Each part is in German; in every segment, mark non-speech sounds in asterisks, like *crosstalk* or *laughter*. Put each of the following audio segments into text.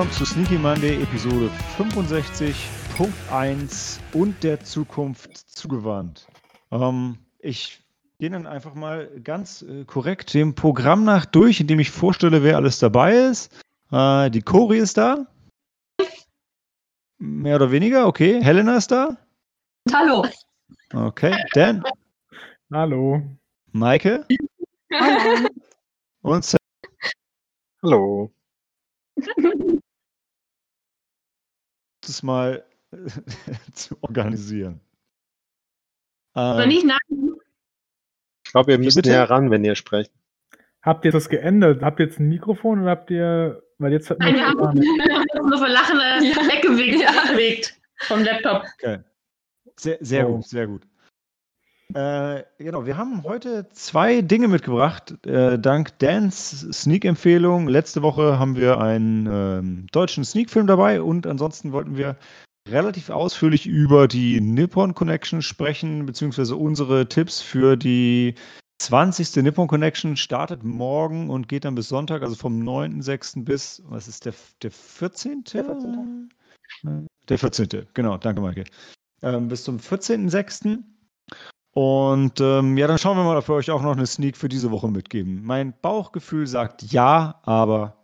willkommen zu Sneaky Monday Episode 65.1 und der Zukunft zugewandt. Ähm, ich gehe dann einfach mal ganz äh, korrekt dem Programm nach durch, indem ich vorstelle, wer alles dabei ist. Äh, die Cori ist da. Mehr oder weniger, okay. Helena ist da. Hallo. Okay. Dan. Hallo. Maike. Hallo. Und Sam. Hallo. *laughs* Das mal *laughs* zu organisieren. Oder Ähm, nicht nach. Ich glaube, ihr müsst bitte? näher ran, wenn ihr sprecht. Habt ihr das geändert? Habt ihr jetzt ein Mikrofon oder habt ihr, weil jetzt hat Nein, wir haben nur für *laughs* Lachen äh, weggewegt, weggewegt vom Laptop. Okay. Sehr, sehr Oh. gut, sehr gut. Äh, genau, wir haben heute zwei Dinge mitgebracht, äh, dank Dans Sneak-Empfehlung. Letzte Woche haben wir einen ähm, deutschen Sneak-Film dabei und ansonsten wollten wir relativ ausführlich über die Nippon Connection sprechen, beziehungsweise unsere Tipps für die 20. Nippon Connection startet morgen und geht dann bis Sonntag, also vom 9.6. bis, was ist der, der 14.? Der 14.. Äh, Der 14. Genau, danke, Maike. Ähm, bis zum 14.6. Und ähm, ja, dann schauen wir mal, ob wir euch auch noch eine Sneak für diese Woche mitgeben. Mein Bauchgefühl sagt ja, aber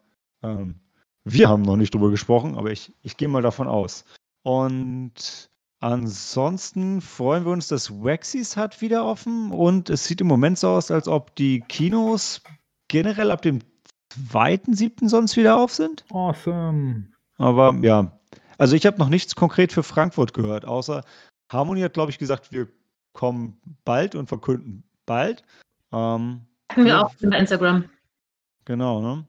ähm, wir haben noch nicht drüber gesprochen, aber ich, ich gehe mal davon aus. Und ansonsten freuen wir uns, dass Waxys hat wieder offen und es sieht im Moment so aus, als ob die Kinos generell ab dem 2.7. sonst wieder auf sind. Awesome. Aber ja, also ich habe noch nichts konkret für Frankfurt gehört, außer Harmony hat, glaube ich, gesagt, wir kommen bald und verkünden bald. Ähm, Hatten wir Ja. auch über Instagram. genau, ne?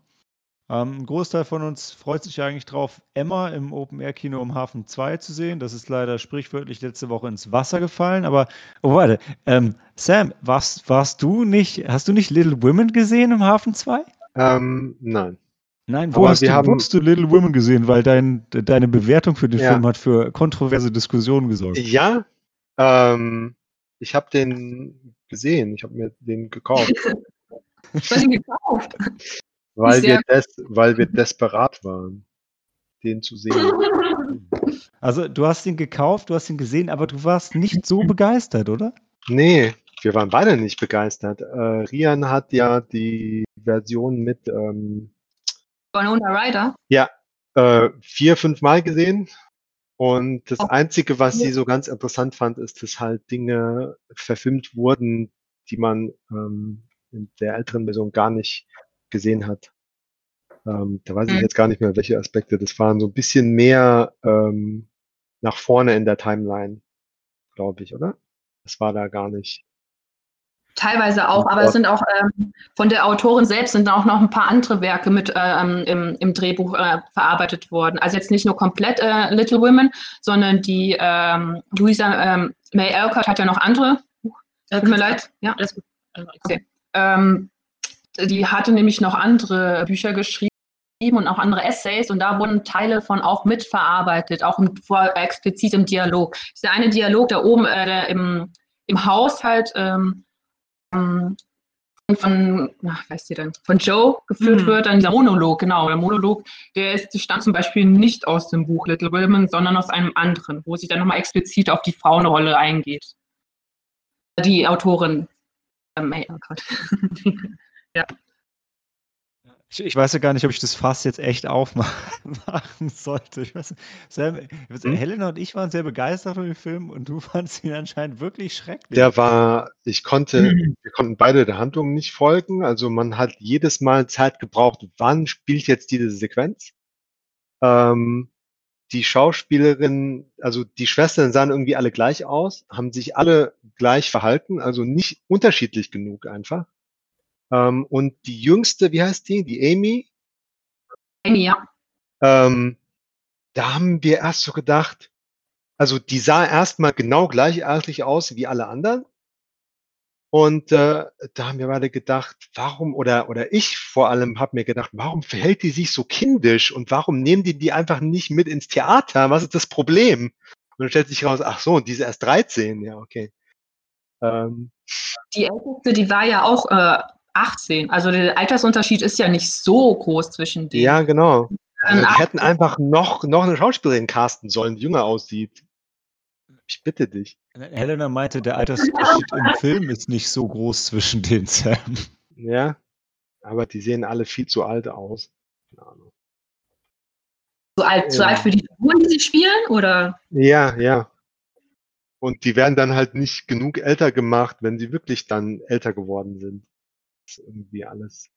Ähm, ein Großteil von uns freut sich eigentlich drauf, Emma im Open-Air-Kino im Hafen 2 zu sehen. Das ist leider sprichwörtlich letzte Woche ins Wasser gefallen. Aber, oh, warte, ähm, Sam, warst, warst du nicht, hast du nicht Little Women gesehen im Hafen 2? Ähm, nein. Nein, wo hast, du, wo haben- hast du Little Women gesehen? Weil dein, deine Bewertung für den Ja. Film hat für kontroverse Diskussionen gesorgt. Ja, ähm, ich habe den gesehen. Ich habe mir den gekauft, *laughs* Ich habe ihn gekauft. weil wir, des, weil wir desperat waren, den zu sehen. *laughs* Also, du hast ihn gekauft, du hast ihn gesehen, aber du warst nicht so begeistert, oder? Nee, wir waren beide nicht begeistert. Äh, Rian hat ja die Version mit ähm, Winona Ryder. äh, vier, fünf Mal gesehen. Und das. Einzige, was sie so ganz interessant fand, ist, dass halt Dinge verfilmt wurden, die man ähm, in der älteren Version gar nicht gesehen hat. Ähm, da weiß ich Mhm. jetzt gar nicht mehr, welche Aspekte das waren. So ein bisschen mehr ähm, nach vorne in der Timeline, glaube ich, oder? Das war da gar nicht. Teilweise auch, aber es sind auch ähm, von der Autorin selbst sind auch noch ein paar andere Werke mit ähm, im, im Drehbuch äh, verarbeitet worden. Also jetzt nicht nur komplett äh, Little Women, sondern die ähm, Louisa ähm, May Alcott hat ja noch andere. Tut mir leid. Ja, alles gut. Okay. Ähm, die hatte nämlich noch andere Bücher geschrieben und auch andere Essays und da wurden Teile von auch mitverarbeitet, auch im, vor, explizit im Dialog. Dieser eine Dialog da oben äh, der im, im Haus halt ähm, ähm, von, ach, weißt du denn, von Joe geführt Mhm. wird, dann dieser Monolog, genau, der Monolog, der ist, stammt zum Beispiel nicht aus dem Buch Little Women, sondern aus einem anderen, wo sie dann nochmal explizit auf die Frauenrolle eingeht. Die Autorin, ähm, ey, oh Gott. *laughs* Ich, ich weiß ja gar nicht, ob ich das Fass jetzt echt aufmachen *laughs* sollte. Ich weiß, Sam, Hm? Helena und ich waren sehr begeistert von dem Film und du *laughs* fandest ihn anscheinend wirklich schrecklich. Der war, ich konnte, *clears throat* wir konnten beide der Handlung nicht folgen. Also man hat jedes Mal Zeit gebraucht, wann spielt jetzt diese Sequenz? Ähm, die Schauspielerin, also die Schwestern sahen irgendwie alle gleich aus, haben sich alle gleich verhalten, also nicht unterschiedlich genug einfach. Ähm, und die jüngste, wie heißt die? Die Amy, Amy, ja. ähm, da haben wir erst so gedacht, also die sah erstmal genau gleichartig aus wie alle anderen. Und äh, da haben wir beide gedacht, warum, oder, oder ich vor allem habe mir gedacht, warum verhält die sich so kindisch und warum nehmen die die einfach nicht mit ins Theater? Was ist das Problem? Und dann stellt sich raus, ach so, und die ist erst 13, ja, okay. Ähm, Die älteste, die war ja auch äh, 18. Also der Altersunterschied ist ja nicht so groß zwischen denen. ja, genau. Die Ach- hätten einfach noch, noch eine Schauspielerin casten sollen, die jünger aussieht. Ich bitte dich. Helena meinte, der Altersunterschied im Film ist nicht so groß zwischen den Sam. Ja. Aber die sehen alle viel zu alt aus. Keine Ahnung. So alt, Ja. alt für die Figuren, die sie spielen? Oder? Ja, ja. Und die werden dann halt nicht genug älter gemacht, wenn sie wirklich dann älter geworden sind. Ist irgendwie alles.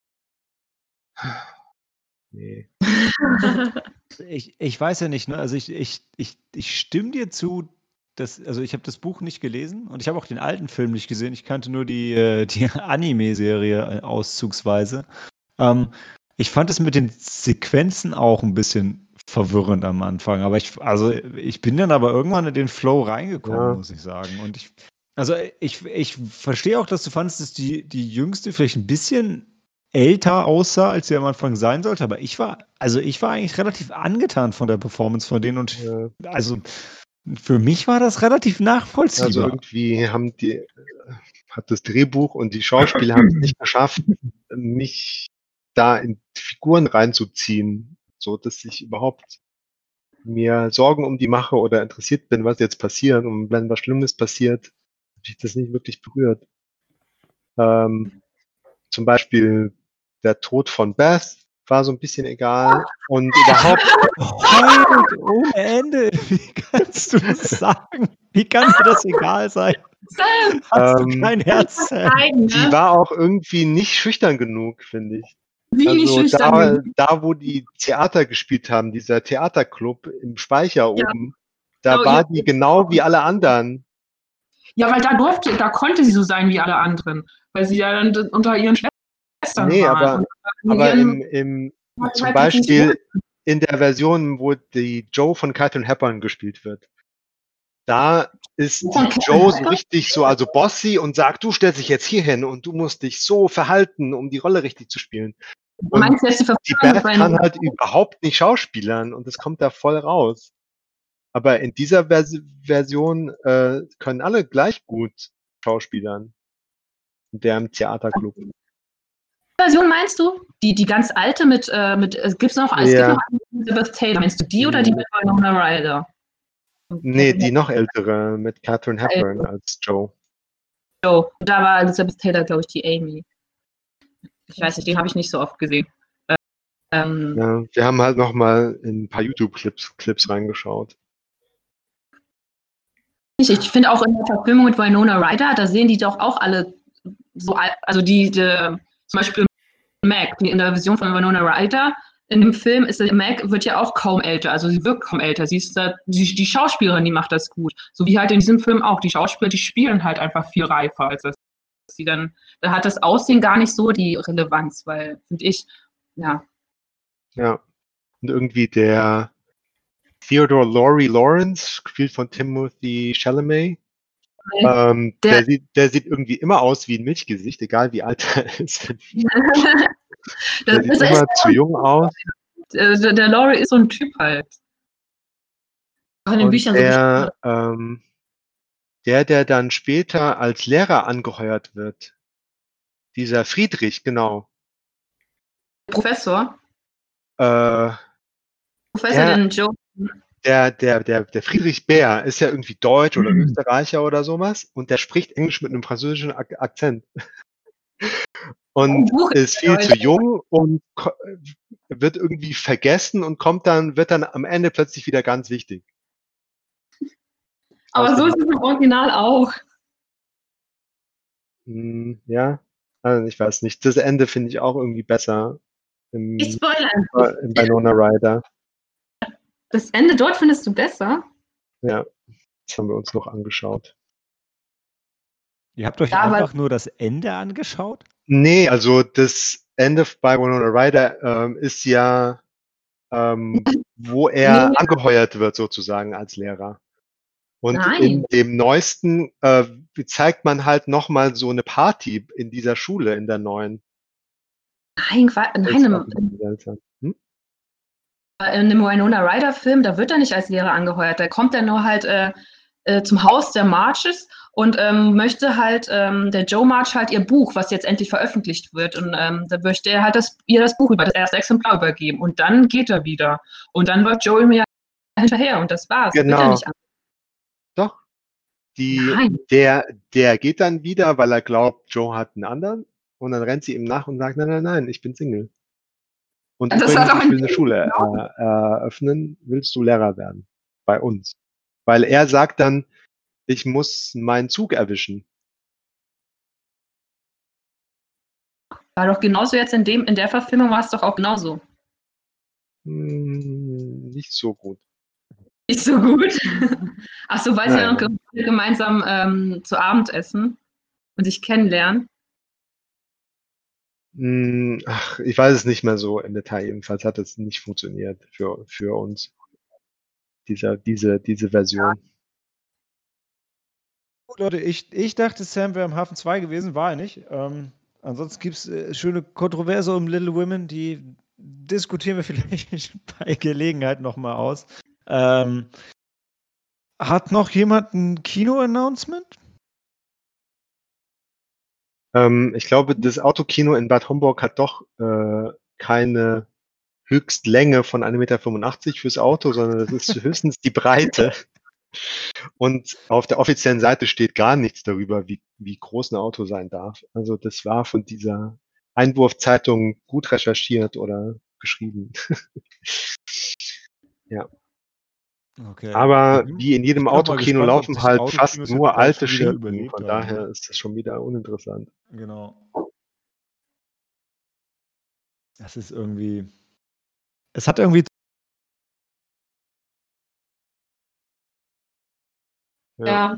Nee. Ich, ich weiß ja nicht, ne? Also ich, ich, ich, ich stimme dir zu, dass, also ich habe das Buch nicht gelesen und ich habe auch den alten Film nicht gesehen. Ich kannte nur die, äh, die *laughs* Anime-Serie äh, auszugsweise. Ähm, ich fand es mit den Sequenzen auch ein bisschen verwirrend am Anfang. Aber ich, also ich bin dann aber irgendwann in den Flow reingekommen, Ja. muss ich sagen. Und ich, also ich, ich verstehe auch, dass du fandest, dass die, die Jüngste vielleicht ein bisschen älter aussah, als sie am Anfang sein sollte. Aber ich war, also ich war eigentlich relativ angetan von der Performance von denen und Ja. also für mich war das relativ nachvollziehbar. Also irgendwie haben die, hat das Drehbuch und die Schauspieler haben es nicht *clears throat* geschafft, mich da in Figuren reinzuziehen, so dass ich überhaupt mir Sorgen um die mache oder interessiert bin, was jetzt passiert. Und wenn was Schlimmes passiert, mich das nicht wirklich berührt. Ähm, zum Beispiel der Tod von Beth war so ein bisschen egal. Und *laughs* überhaupt, Heult ohne Ende. Wie kannst du das sagen? Wie kann dir das egal sein? Hast Ähm, du kein Herz? Zeigen, die ne? war auch irgendwie nicht schüchtern genug, finde ich. Wie Also schüchtern. da, da, wo die Theater gespielt haben, dieser Theaterclub im Speicher Ja. oben, da Oh, war ja. die genau wie alle anderen. Ja, weil da durfte, da konnte sie so sein wie alle anderen, weil sie ja dann unter ihren Schwestern Nee, waren. aber- Und in Aber ihren- im, im, zum Beispiel in der Version, wo die Joe von Catherine Hepburn gespielt wird, da ist die Joe so richtig so, also bossy und sagt, du stellst dich jetzt hier hin und du musst dich so verhalten, um die Rolle richtig zu spielen. Du meinst die Beth kann halt überhaupt nicht schauspielern und das kommt da voll raus. Aber in dieser Vers Version äh, können alle gleich gut schauspielern. In der im Theaterclub. Version meinst du? Die, die ganz alte mit, äh, mit es gibt's noch, es Ja. gibt noch eine mit Elizabeth Taylor. Meinst du die oder die mit Winona Ryder? Nee, die noch ältere mit Catherine Hepburn als Joe. Joe. Da war Elizabeth Taylor, glaube ich, die Amy. Ich weiß nicht, den habe ich nicht so oft gesehen. Ähm, Ja, wir haben halt noch mal in ein paar YouTube-Clips Clips reingeschaut. Ich, finde auch in der Verfilmung mit Winona Ryder, da sehen die doch auch alle so also die, die zum Beispiel Mac, die in der Version von Winona Ryder, in dem Film ist Mac wird ja auch kaum älter, also sie wirkt kaum älter. Sie ist da, die, die Schauspielerin, die macht das gut. So wie halt in diesem Film auch. Die Schauspieler, die spielen halt einfach viel reifer, als das sie dann, da hat das Aussehen gar nicht so die Relevanz, weil, finde ich, ja, Ja. Und irgendwie der Theodore Laurie Lawrence, gespielt von Timothy Chalamet, ähm, der, Der- sieht, der sieht irgendwie immer aus wie ein Milchgesicht, egal wie alt er *laughs* ist. *laughs* Der sieht ist immer zu jung aus. der, der Laurie ist so ein Typ halt. Auch in den Und Büchern so der, ähm, der, der dann später als Lehrer angeheuert wird, dieser Friedrich, genau. Professor. Äh, Professor, Ja. den Joe. Der, der, der, der Friedrich Bär ist ja irgendwie Deutsch oder Mhm. Österreicher oder sowas und der spricht Englisch mit einem französischen Ak Akzent. Und Buch ist viel zu jung und wird irgendwie vergessen und kommt dann, wird dann am Ende plötzlich wieder ganz wichtig. Aber Aus so ist es im Original auch. Hm, ja, also ich weiß nicht. Das Ende finde ich auch irgendwie besser im, Ich spoilere. im Winona Ryder. Das Ende dort findest du besser? Ja, das haben wir uns noch angeschaut. Ihr habt euch Ja, einfach nur das Ende angeschaut? Nee, also das Ende bei Winona Ryder ähm, ist ja, ähm, wo *laughs* er Nee. angeheuert wird sozusagen als Lehrer. Und Nein. in dem neuesten äh, zeigt man halt nochmal so eine Party in dieser Schule, in der neuen. Nein, Qua- Das nein im, auch ein bisschen seltsam. Hm? In dem Winona Ryder Film, da wird er nicht als Lehrer angeheuert. Da kommt er nur halt, äh, äh, zum Haus der Marches und ähm, möchte halt ähm, der Joe March halt ihr Buch, was jetzt endlich veröffentlicht wird, und ähm, da möchte er halt das, ihr das Buch über das erste Exemplar übergeben und dann geht er wieder und dann läuft Joe ihm ja hinterher und das war's. Wird Genau. Doch. Die, Nein. der, der geht dann wieder, weil er glaubt, Joe hat einen anderen. Und dann rennt sie ihm nach und sagt, nein, nein, nein, ich bin Single. Und Das übrigens, ich will ein- eine Schule äh, eröffnen. Willst du Lehrer werden? Bei uns. Weil er sagt dann, ich muss meinen Zug erwischen. War doch genauso jetzt in dem, in der Verfilmung war es doch auch genauso. Hm, nicht so gut. Nicht so gut. *laughs* Ach so, weil sie dann ge- gemeinsam ähm, zu Abend essen und sich kennenlernen. Hm, Ach, ich weiß es nicht mehr so im Detail. Jedenfalls hat es nicht funktioniert für, für uns. Dieser, diese, diese Version. Gut, Leute, ich, ich dachte, Sam wäre im Hafen 2 gewesen, war er nicht. Ähm, ansonsten gibt es äh, schöne Kontroverse um Little Women, die diskutieren wir *laughs* vielleicht bei Gelegenheit nochmal aus. Ähm, hat noch jemand ein Kino-Announcement? Ähm, ich glaube, das Autokino in Bad Homburg hat doch äh, keine Höchstlänge von 1,85 Meter fürs Auto, sondern das ist höchstens die Breite. Und auf der offiziellen Seite steht gar nichts darüber, wie, wie groß ein Auto sein darf. Also das war von dieser Einwurfzeitung gut recherchiert oder geschrieben. *laughs* Okay. Aber wie in jedem Autokino gespannt, laufen halt Autokino fast nur alte Schinken. Von haben, daher ne? ist das schon wieder uninteressant. Genau. Das ist irgendwie. Es hat irgendwie. Ja.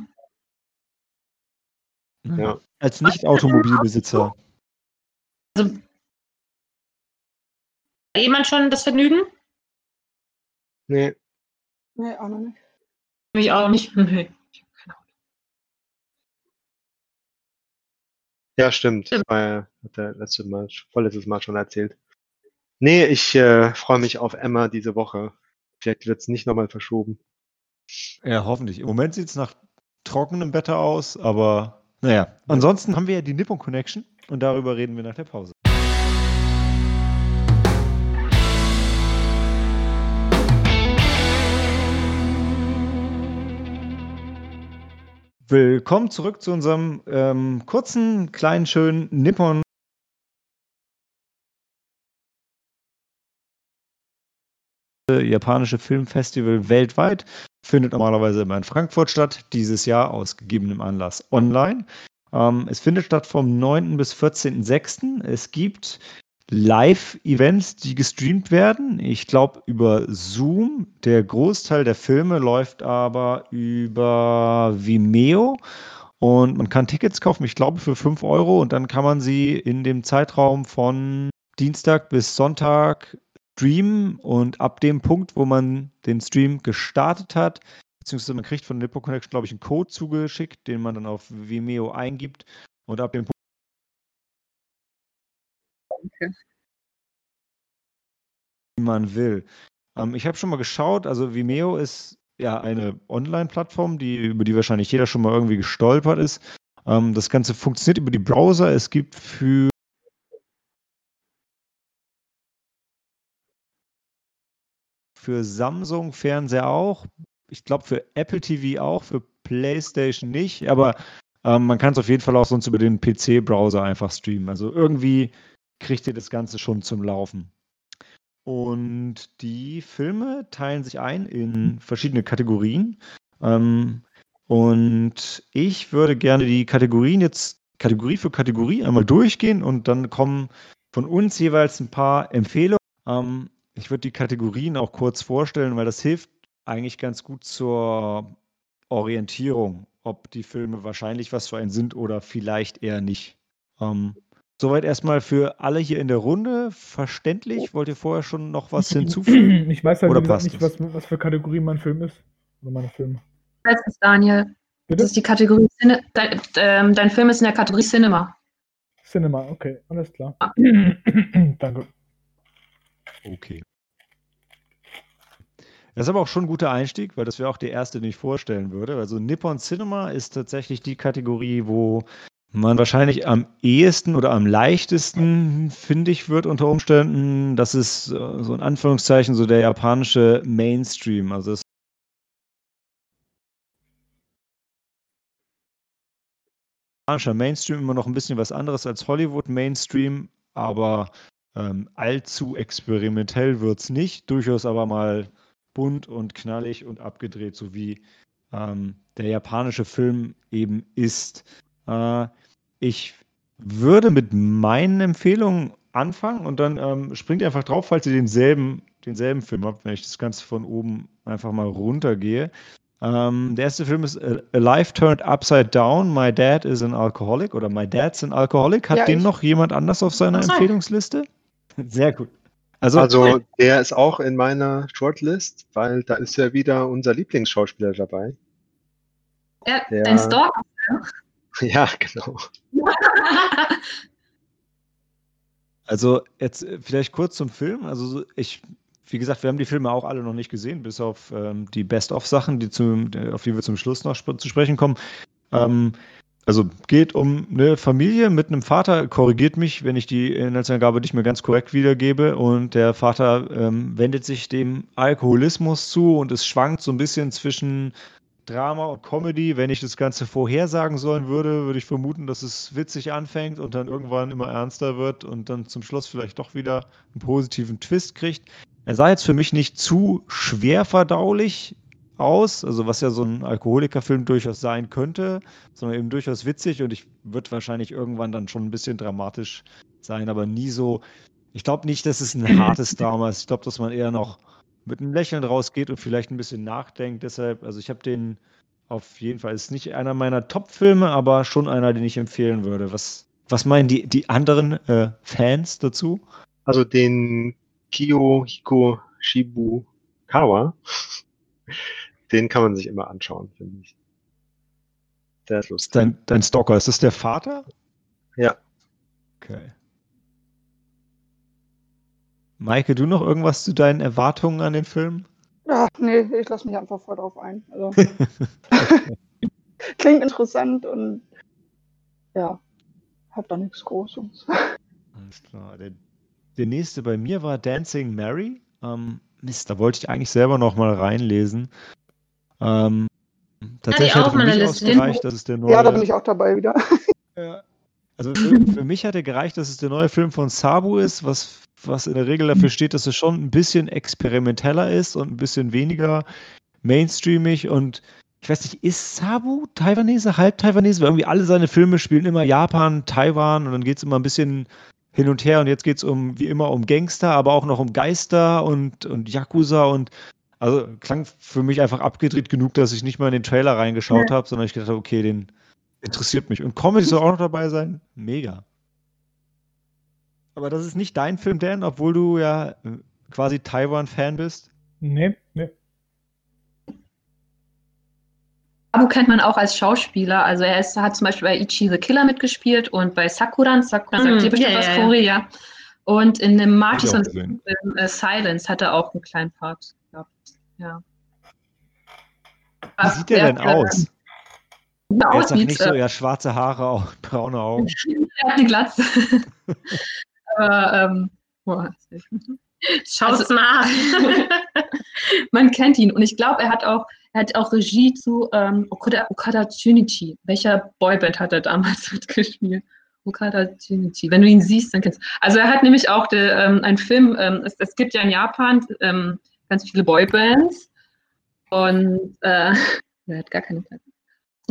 Ja. Als Nicht-Automobilbesitzer. Jemand schon das Vergnügen? Nee, Nee, auch noch nicht. Ich auch nicht. *laughs* Nee. Ja, stimmt. Das war ja, hat er letztes Mal, vorletztes Mal schon erzählt. Nee, ich äh, freue mich auf Emma diese Woche. Vielleicht wird es nicht nochmal verschoben. Ja, hoffentlich. Im Moment sieht es nach trockenem Wetter aus, aber naja. Ansonsten haben wir ja die Nippon Connection und darüber reden wir nach der Pause. Willkommen zurück zu unserem ähm, kurzen, kleinen, schönen Nippon. japanische Filmfestival weltweit findet normalerweise immer in Frankfurt statt, dieses Jahr aus gegebenem Anlass online. Ähm, es findet statt vom 9. bis 14.06. Es gibt Live-Events, die gestreamt werden. Ich glaube über Zoom. Der Großteil der Filme läuft aber über Vimeo. Und man kann Tickets kaufen, ich glaube, für 5 Euro. Und dann kann man sie in dem Zeitraum von Dienstag bis Sonntag streamen. Und ab dem Punkt, wo man den Stream gestartet hat, beziehungsweise man kriegt von Nippo Connection, glaube ich, einen Code zugeschickt, den man dann auf Vimeo eingibt. Und ab dem Punkt, Okay. wie man will. Ähm, ich habe schon mal geschaut, also Vimeo ist ja eine Online-Plattform, die, über die wahrscheinlich jeder schon mal irgendwie gestolpert ist. Ähm, das Ganze funktioniert über die Browser. Es gibt für für Samsung Fernseher auch. Ich glaube für Apple TV auch, für PlayStation nicht, aber ähm, man kann es auf jeden Fall auch sonst über den PC-Browser einfach streamen. Also irgendwie kriegt ihr das Ganze schon zum Laufen. Und die Filme teilen sich ein in verschiedene Kategorien. Ähm, und ich würde gerne die Kategorien jetzt Kategorie für Kategorie einmal durchgehen und dann kommen von uns jeweils ein paar Empfehlungen. Ähm, ich würde die Kategorien auch kurz vorstellen, weil das hilft eigentlich ganz gut zur Orientierung, ob die Filme wahrscheinlich was für einen sind oder vielleicht eher nicht. Ähm, soweit erstmal für alle hier in der Runde verständlich. Wollt ihr vorher schon noch was hinzufügen? *clears throat* Ich weiß halt gesagt, passt nicht, was, was für Kategorie mein Film ist. Oder meine Filme. Das ist Daniel. Das Bitte? ist die Kategorie Cine dein, ähm, dein Film ist in der Kategorie Cinema. Cinema, okay, alles klar. Ah. *clears throat* Danke. Okay. Das ist aber auch schon ein guter Einstieg, weil das wäre auch die erste, die ich vorstellen würde. Also Nippon Cinema ist tatsächlich die Kategorie, wo man wahrscheinlich am ehesten oder am leichtesten findig wird unter Umständen. Das ist äh, so in Anführungszeichen so der japanische Mainstream. Also das japanischer Mainstream immer noch ein bisschen was anderes als Hollywood Mainstream, aber ähm, allzu experimentell wird es nicht. Durchaus aber mal bunt und knallig und abgedreht, so wie ähm, der japanische Film eben ist. Äh, ich würde mit meinen Empfehlungen anfangen und dann ähm, springt einfach drauf, falls ihr denselben, denselben Film habt, wenn ich das Ganze von oben einfach mal runtergehe. Ähm, der erste Film ist A Life Turned Upside Down. My Dad is an Alcoholic oder My Dad's an Alcoholic. Hat Ja, den noch jemand anders auf seiner. Empfehlungsliste? *laughs* Sehr gut. Also, Also der ist auch in meiner Shortlist, weil da ist ja wieder unser Lieblingsschauspieler dabei. Ja, Ja. Dein Stalker. *laughs* Ja, genau. *laughs* Also jetzt äh, vielleicht kurz zum Film. Also so- ich, wie gesagt, wir haben die Filme auch alle noch nicht gesehen, bis auf ähm, die Best-of-Sachen, die zum, äh, auf die wir zum Schluss noch sp zu sprechen kommen. Ähm, also geht um eine Familie mit einem Vater, korrigiert mich, wenn ich die Inhaltsangabe nicht mehr ganz korrekt wiedergebe. Und der Vater ähm, wendet sich dem Alkoholismus zu und es schwankt so ein bisschen zwischen Drama und Comedy. Wenn ich das Ganze vorhersagen sollen würde, würde ich vermuten, dass es witzig anfängt und dann irgendwann immer ernster wird und dann zum Schluss vielleicht doch wieder einen positiven Twist kriegt. Er sah jetzt für mich nicht zu schwer verdaulich aus, also was ja so ein Alkoholikerfilm durchaus sein könnte, sondern eben durchaus witzig und ich wird wahrscheinlich irgendwann dann schon ein bisschen dramatisch sein, aber nie so. Ich glaube nicht, dass es ein hartes Drama ist. Ich glaube, dass man eher noch mit einem Lächeln rausgeht und vielleicht ein bisschen nachdenkt. Deshalb, also ich habe den auf jeden Fall, ist nicht einer meiner Top-Filme, aber schon einer, den ich empfehlen würde. Was, was meinen die, die anderen äh, Fans dazu? Also den Kiyohiko Shibukawa, den kann man sich immer anschauen, finde ich. Der ist lustig. Dein, dein Stalker, ist das der Vater? Ja. Okay. Maike, du noch irgendwas zu deinen Erwartungen an den Film? Ja, nee, ich lasse mich einfach voll drauf ein. Also, *laughs* klingt interessant und ja, hab da nichts Großes. Alles klar. Der, der nächste bei mir war Dancing Mary. Ähm, Mist, da wollte ich eigentlich selber noch mal reinlesen. Ähm, tatsächlich auch hat für meine mich Liste. ausgereicht, dass es der neue. Ja, da bin ich auch dabei wieder. *laughs* Ja. Also für, für mich hat er gereicht, dass es der neue Film von Sabu ist, was, was in der Regel dafür steht, dass es schon ein bisschen experimenteller ist und ein bisschen weniger mainstreamig und ich weiß nicht, ist Sabu Taiwanese, halb Taiwanese? Weil irgendwie alle seine Filme spielen immer Japan, Taiwan und dann geht es immer ein bisschen hin und her und jetzt geht es um, wie immer, um Gangster, aber auch noch um Geister und, und Yakuza und also klang für mich einfach abgedreht genug, dass ich nicht mal in den Trailer reingeschaut habe, sondern ich gedacht habe, okay, den interessiert mich. Und Comedy soll auch noch dabei sein. Mega. Aber das ist nicht dein Film, Dan, obwohl du ja äh, quasi Taiwan-Fan bist. Nee, nee. Abu kennt man auch als Schauspieler. Also er ist, hat zum Beispiel bei Ichi the Killer mitgespielt und bei Sakuran. Sakuran sagt Mm, dir bestimmt ja, was, ja. Und in dem Martis Hab und ich auch gesehen. Film, äh, Silence hat er auch einen kleinen Part gehabt. Ja. Wie sieht der denn aus? Er wie nicht so, ja, schwarze Haare, auch braune Augen. *laughs* er hat eine Glatze. *laughs* Aber, ähm, boah, *laughs* Schaut's Also- nach. *laughs* man kennt ihn und ich glaube, er hat auch, er hat auch Regie zu ähm, Okada, Okada Junichi. Welcher Boyband hat er damals *laughs* mitgespielt? Okada Junichi. Wenn du ihn siehst, dann kennst du. Also er hat nämlich auch de, ähm, einen Film, ähm, es, es gibt ja in Japan ähm, ganz viele Boybands und äh, er hat gar keine Glatze.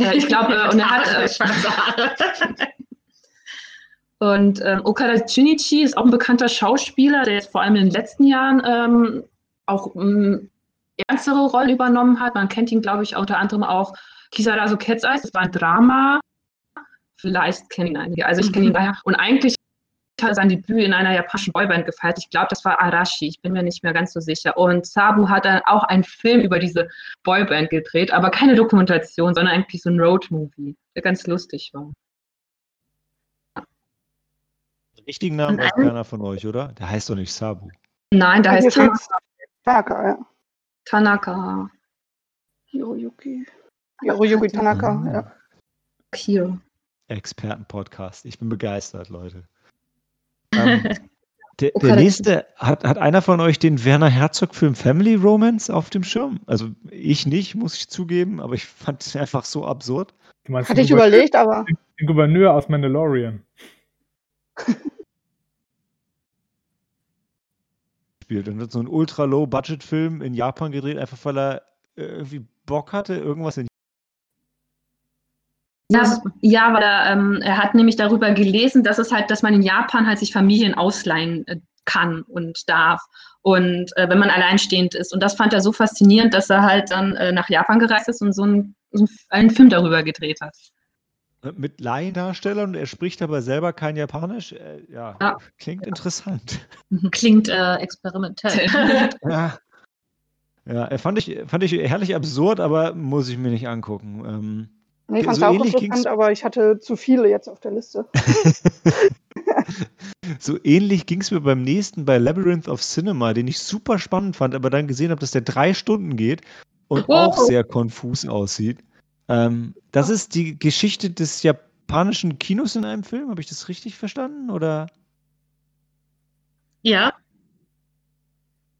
Äh, ich glaube, äh, und er hat äh. Und ähm, Okada Junichi ist auch ein bekannter Schauspieler, der jetzt vor allem in den letzten Jahren ähm, auch ähm, ernstere Rollen übernommen hat. Man kennt ihn, glaube ich, unter anderem auch Kisarazu Cat's Eyes. Das war ein Drama. Vielleicht kennen ihn einige. Also ich kenne ihn daher. Und eigentlich hat er sein Debüt in einer japanischen Boyband gefeiert. Ich glaube, das war Arashi. Ich bin mir nicht mehr ganz so sicher. Und Sabu hat dann auch einen Film über diese Boyband gedreht, aber keine Dokumentation, sondern eigentlich so ein Roadmovie, der ganz lustig war. Richtigen Namen weiß ein- keiner von euch, oder? Der heißt doch nicht Sabu. Nein, da Hier heißt steht's stärker, ja. Tanaka. Hiroyuki. Hiroyuki Tanaka, ja. Hier. Experten-Podcast. Ich bin begeistert, Leute. Ähm, *laughs* der, der Okay. nächste, hat, hat einer von euch den Werner Herzog-Film Family Romance auf dem Schirm? Also ich nicht, muss ich zugeben, aber ich fand es einfach so absurd. Hatte ich Gouverneur- überlegt, aber Den Gouverneur aus Mandalorian. Spielt und so einen ultra-low-Budget-Film in Japan gedreht, einfach weil er äh, irgendwie Bock hatte, irgendwas in Ja, ja, weil er, ähm, er hat nämlich darüber gelesen, dass es halt, dass man in Japan halt sich Familien ausleihen äh, kann und darf. Und äh, wenn man alleinstehend ist. Und das fand er so faszinierend, dass er halt dann äh, nach Japan gereist ist und so einen, so einen Film darüber gedreht hat. Mit Laiendarstellern und er spricht aber selber kein Japanisch. Äh, ja, Ja. klingt interessant. Klingt äh, experimentell. *laughs* Ja. Ja, äh, fand ich, fand ich herrlich absurd, aber muss ich mir nicht angucken. Ähm, nee, ich fand es So auch ähnlich ging's- interessant, aber ich hatte zu viele jetzt auf der Liste. *laughs* so ähnlich ging es mir beim nächsten bei Labyrinth of Cinema, den ich super spannend fand, aber dann gesehen habe, dass der drei Stunden geht und Oh. auch sehr konfus aussieht. Ähm, das ist die Geschichte des japanischen Kinos in einem Film. Habe ich das richtig verstanden? Oder? ja.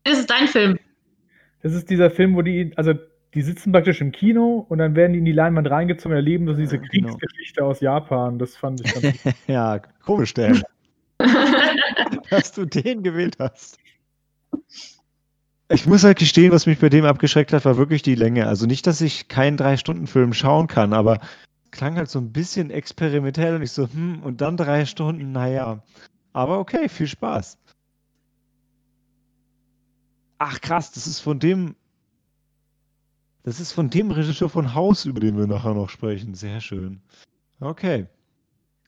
Das ist dein Film. Das ist dieser Film, wo die, also die sitzen praktisch im Kino und dann werden die in die Leinwand reingezogen und erleben so diese Ja, genau. Kriegsgeschichte aus Japan. Das fand ich ganz *laughs* ja, komisch, Dan, *laughs* dass du den gewählt hast. Ich muss halt gestehen, was mich bei dem abgeschreckt hat, war wirklich die Länge. Also nicht, dass ich keinen Drei-Stunden-Film schauen kann, aber klang halt so ein bisschen experimentell und ich so, hm, und dann drei Stunden, naja. Aber okay, viel Spaß. Ach krass, das ist von dem. Das ist von dem Regisseur von Haus, über den wir nachher noch sprechen. Sehr schön. Okay.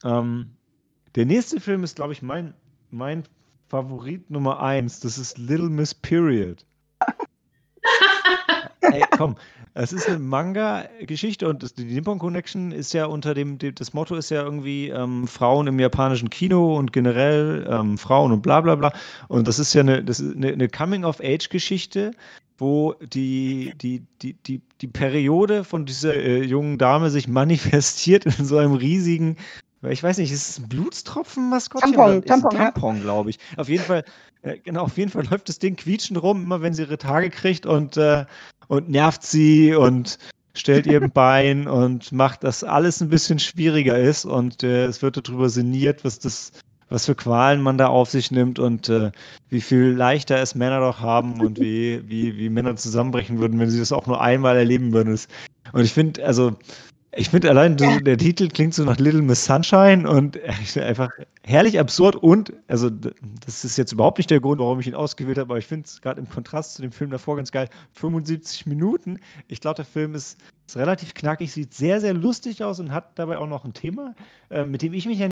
Ähm, der nächste Film ist, glaube ich, mein, mein Favorit Nummer eins. Das ist Little Miss Period. Ey, komm, es ist eine Manga-Geschichte und die Nippon Connection ist ja unter dem, das Motto ist ja irgendwie ähm, Frauen im japanischen Kino und generell ähm, Frauen und bla bla bla. Und das ist ja eine, eine, eine Coming-of-Age-Geschichte, wo die, die, die, die, die Periode von dieser äh, jungen Dame sich *laughs* manifestiert in so einem riesigen, ich weiß nicht, ist es ein Blutstropfen-Maskottchen? Tampon, ein Tampon, ja. Tampon, glaube ich. Auf jeden Fall, äh, genau, auf jeden Fall läuft das Ding quietschend rum, immer wenn sie ihre Tage kriegt und, äh, und nervt sie und stellt ihr ein *laughs* Bein und macht, dass alles ein bisschen schwieriger ist und äh, es wird darüber sinniert, was das, was für Qualen man da auf sich nimmt und äh, wie viel leichter es Männer doch haben und *laughs* wie, wie, wie Männer zusammenbrechen würden, wenn sie das auch nur einmal erleben würden. Und ich finde, also, ich finde allein so, der Titel klingt so nach Little Miss Sunshine und *laughs* einfach herrlich absurd und, also, das ist jetzt überhaupt nicht der Grund, warum ich ihn ausgewählt habe, aber ich finde es gerade im Kontrast zu dem Film davor ganz geil. 75 Minuten. Ich glaube, der Film ist, ist relativ knackig, sieht sehr, sehr lustig aus und hat dabei auch noch ein Thema, äh, mit dem ich mich ja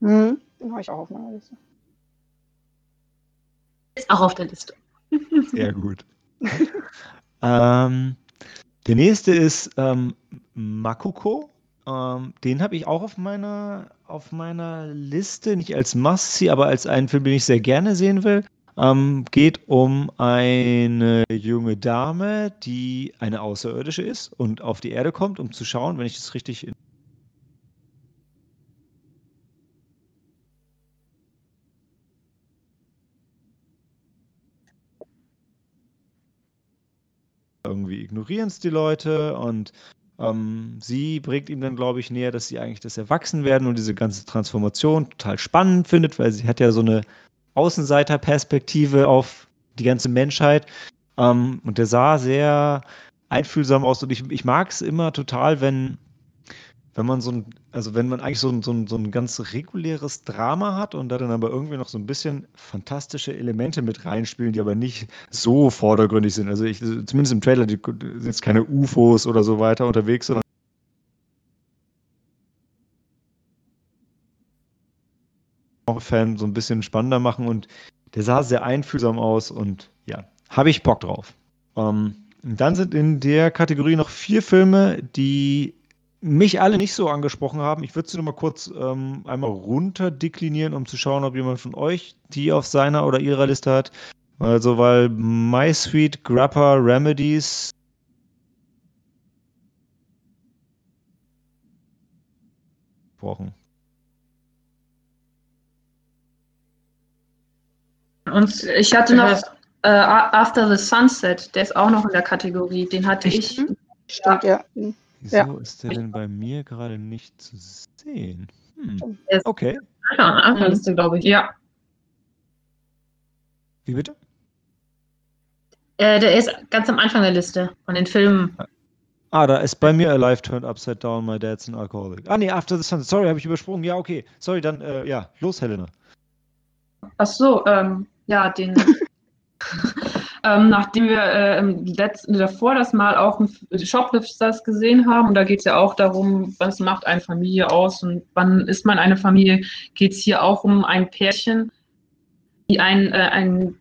Hm, den habe ich auch auf meiner Liste. Ist auch auf der Liste. Sehr gut. *laughs* ähm, der nächste ist ähm, Makoko. Ähm, den habe ich auch auf meiner, auf meiner Liste, nicht als Must-See, aber als einen Film, den ich sehr gerne sehen will. Ähm, geht um eine junge Dame, die eine Außerirdische ist und auf die Erde kommt, um zu schauen, wenn ich das richtig irgendwie ignorieren es die Leute und ähm, sie bringt ihm dann, glaube ich, näher, dass sie eigentlich das Erwachsenwerden und diese ganze Transformation total spannend findet, weil sie hat ja so eine Außenseiterperspektive auf die ganze Menschheit. Ähm, und der sah sehr einfühlsam aus und ich, ich mag es immer total, wenn, wenn man so ein, also wenn man eigentlich so ein, so, ein, so ein ganz reguläres Drama hat und da dann aber irgendwie noch so ein bisschen fantastische Elemente mit reinspielen, die aber nicht so vordergründig sind. Also ich, zumindest im Trailer, die, sind jetzt keine UFOs oder so weiter unterwegs, sondern auch Fan so ein bisschen spannender machen und der sah sehr einfühlsam aus und ja, habe ich Bock drauf. Ähm, dann sind in der Kategorie noch vier Filme, die mich alle nicht so angesprochen haben. Ich würde sie noch mal kurz ähm, einmal runterdeklinieren, um zu schauen, ob jemand von euch die auf seiner oder ihrer Liste hat. Also, weil My Sweet Grappa Remedies gesprochen. Und ich hatte noch äh, After the Sunset, der ist auch noch in der Kategorie. Den hatte ich. Stimmt, ja. Hm. Wieso Ja. ist der denn bei mir gerade nicht zu sehen? Hm. Okay. Ja, Anfang der Liste, glaube ich. Ja, Wie bitte? Äh, der ist ganz am Anfang der Liste von den Filmen. Ah, da ist bei mir Alive Turned Upside Down, My Dad's an Alcoholic. Ah, nee, After the Sun. Sorry, habe ich übersprungen. Ja, okay. Sorry, dann, äh, ja, los, Helena. ach so, ähm, ja, den. *laughs* ähm, nachdem wir äh, letzten, davor das Mal auch im Shoplifters gesehen haben, und da geht es ja auch darum, was macht eine Familie aus und wann ist man eine Familie, geht es hier auch um ein Pärchen, die einen, äh, einen,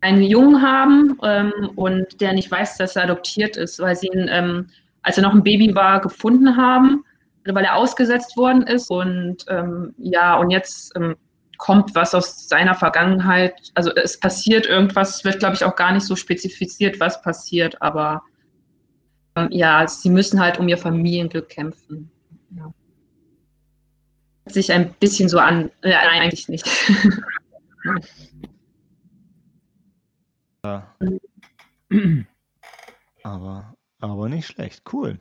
einen Jungen haben ähm, und der nicht weiß, dass er adoptiert ist, weil sie ihn, ähm, als er noch ein Baby war, gefunden haben, weil er ausgesetzt worden ist. Und ähm, ja, und jetzt ähm, kommt was aus seiner Vergangenheit. Also es passiert irgendwas, es wird, glaube ich, auch gar nicht so spezifiziert, was passiert, aber ähm, ja, sie müssen halt um ihr Familienglück kämpfen. Ja. Hört Sich ein bisschen so an, äh, nein, eigentlich nicht. Ja. *clears throat* aber, aber nicht schlecht. Cool.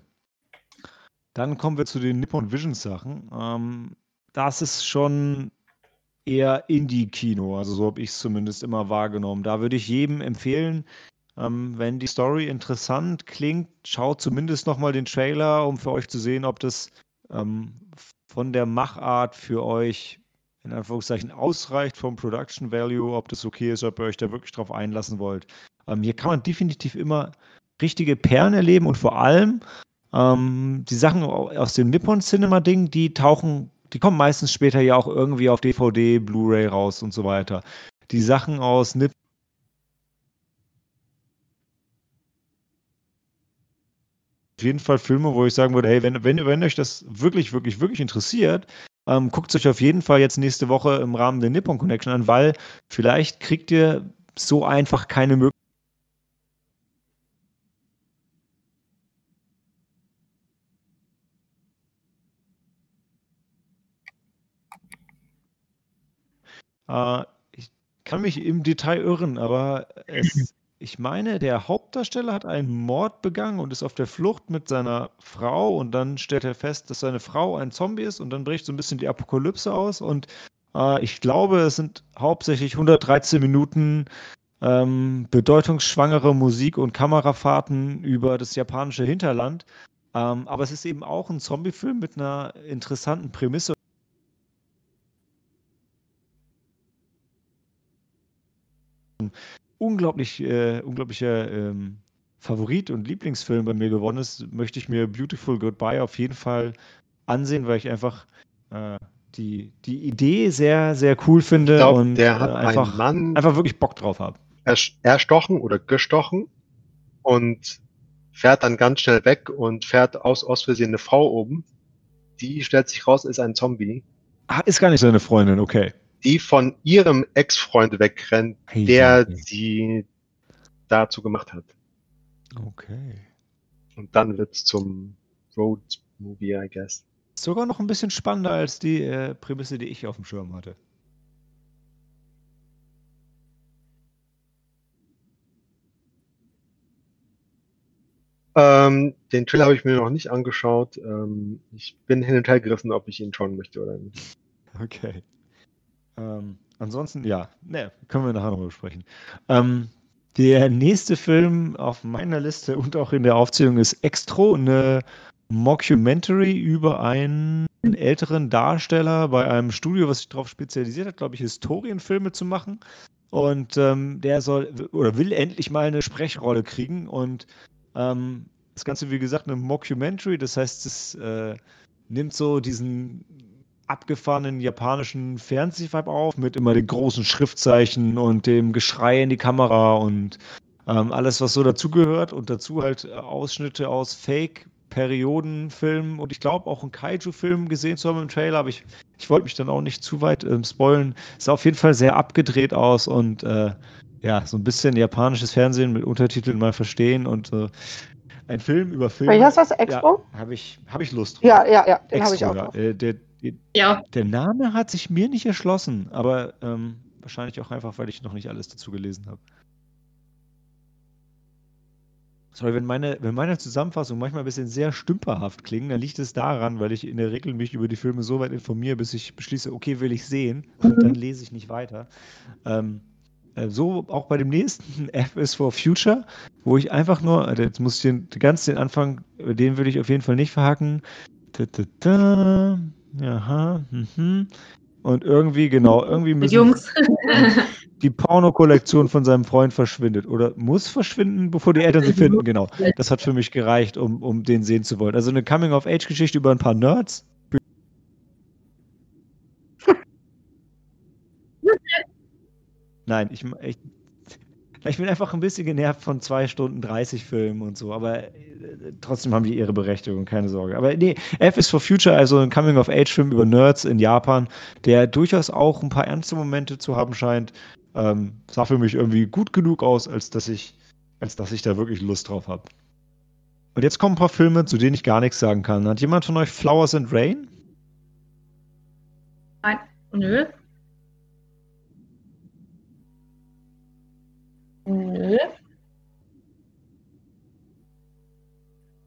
Dann kommen wir zu den Nippon Vision Sachen. Ähm, das ist schon eher Indie-Kino, also so habe ich es zumindest immer wahrgenommen. Da würde ich jedem empfehlen, ähm, wenn die Story interessant klingt, schaut zumindest nochmal den Trailer, um für euch zu sehen, ob das ähm, von der Machart für euch in Anführungszeichen ausreicht vom Production Value, ob das okay ist, ob ihr euch da wirklich drauf einlassen wollt. Ähm, hier kann man definitiv immer richtige Perlen erleben und vor allem ähm, die Sachen au- aus dem Nippon Cinema Ding, die tauchen, die kommen meistens später ja auch irgendwie auf DVD, Blu-ray raus und so weiter. Die Sachen aus Nippon auf jeden Fall Filme, wo ich sagen würde, hey, wenn, wenn, wenn euch das wirklich, wirklich, wirklich interessiert, ähm, guckt es euch auf jeden Fall jetzt nächste Woche im Rahmen der Nippon Connection an, weil vielleicht kriegt ihr so einfach keine Möglichkeit. Äh, ich kann mich im Detail irren, aber es, *laughs* ich meine, der Hauptdarsteller hat einen Mord begangen und ist auf der Flucht mit seiner Frau und dann stellt er fest, dass seine Frau ein Zombie ist und dann bricht so ein bisschen die Apokalypse aus und äh, ich glaube, es sind hauptsächlich 113 Minuten ähm, bedeutungsschwangere Musik und Kamerafahrten über das japanische Hinterland. Ähm, aber es ist eben auch ein Zombie-Film mit einer interessanten Prämisse. Unglaublich, äh, unglaublicher ähm, Favorit und Lieblingsfilm bei mir geworden ist, möchte ich mir Beautiful Goodbye auf jeden Fall ansehen, weil ich einfach äh, die, die Idee sehr, sehr cool finde Ich glaube, und der hat äh, einfach, einfach wirklich Bock drauf habe. erstochen oder gestochen und fährt dann ganz schnell weg und fährt aus, aus Versehen eine Frau oben. Die stellt sich raus, ist ein Zombie, Ah, ist gar nicht seine Freundin, okay. Die von ihrem Ex-Freund wegrennt, Hey, der hey. sie dazu gemacht hat. Okay. Und dann wird's zum Road-Movie, I guess. Sogar noch ein bisschen spannender als die äh, Prämisse, die ich auf dem Schirm hatte. Ähm, den Trailer habe ich mir noch nicht angeschaut. Ähm, ich bin hin und her gerissen, ob ich ihn schauen möchte oder nicht. Okay. Ähm, ansonsten, ja, ne, können wir nachher noch besprechen. Ähm, der nächste Film auf meiner Liste und auch in der Aufzählung ist Extro, eine Mockumentary über einen älteren Darsteller bei einem Studio, was sich darauf spezialisiert hat, glaube ich, Historienfilme zu machen. Und ähm, der soll oder will endlich mal eine Sprechrolle kriegen. Und ähm, das Ganze, wie gesagt, eine Mockumentary, das heißt, es äh, nimmt so diesen abgefahrenen japanischen Fernsehvibe auf, mit immer den großen Schriftzeichen und dem Geschrei in die Kamera und ähm, alles, was so dazugehört und dazu halt äh, Ausschnitte aus Fake-Periodenfilmen und ich glaube auch einen Kaiju-Film gesehen zu haben im Trailer, aber ich ich wollte mich dann auch nicht zu weit ähm, spoilen. Sah auf jeden Fall sehr abgedreht aus und äh, ja, so ein bisschen japanisches Fernsehen mit Untertiteln mal verstehen und äh, ein Film über das? Expo? Ja, habe ich, hab ich Lust drauf. Ja, ja, ja, den habe ich auch drauf. Äh, der, der, Ja, der Name hat sich mir nicht erschlossen, aber ähm, wahrscheinlich auch einfach, weil ich noch nicht alles dazu gelesen habe. Sorry, wenn meine, wenn meine Zusammenfassungen manchmal ein bisschen sehr stümperhaft klingen, dann liegt es daran, weil ich in der Regel mich über die Filme so weit informiere, bis ich beschließe, okay, will ich sehen, und dann lese ich nicht weiter. Ähm, äh, so auch bei dem nächsten *laughs* F is for Future, wo ich einfach nur, also jetzt muss ich den, ganz den Anfang, den würde ich auf jeden Fall nicht verhacken. Da, da, da, aha, mhm. Und irgendwie, genau, irgendwie müssen Jungs. *laughs* die Porno-Kollektion von seinem Freund verschwindet oder muss verschwinden, bevor die Eltern sie finden. Genau. Das hat für mich gereicht, um, um den sehen zu wollen. Also eine Coming-of-Age-Geschichte über ein paar Nerds. *laughs* Nein, ich, ich, ich bin einfach ein bisschen genervt von 2 Stunden 30 Filmen und so, aber äh, trotzdem haben die ihre Berechtigung, keine Sorge. Aber nee, F is for Future, also ein Coming-of-Age-Film über Nerds in Japan, der durchaus auch ein paar ernste Momente zu haben scheint, ähm, sah für mich irgendwie gut genug aus, als dass ich, als dass ich da wirklich Lust drauf habe. Und jetzt kommen ein paar Filme, zu denen ich gar nichts sagen kann. Hat jemand von euch Flowers and Rain? Nö. Nö.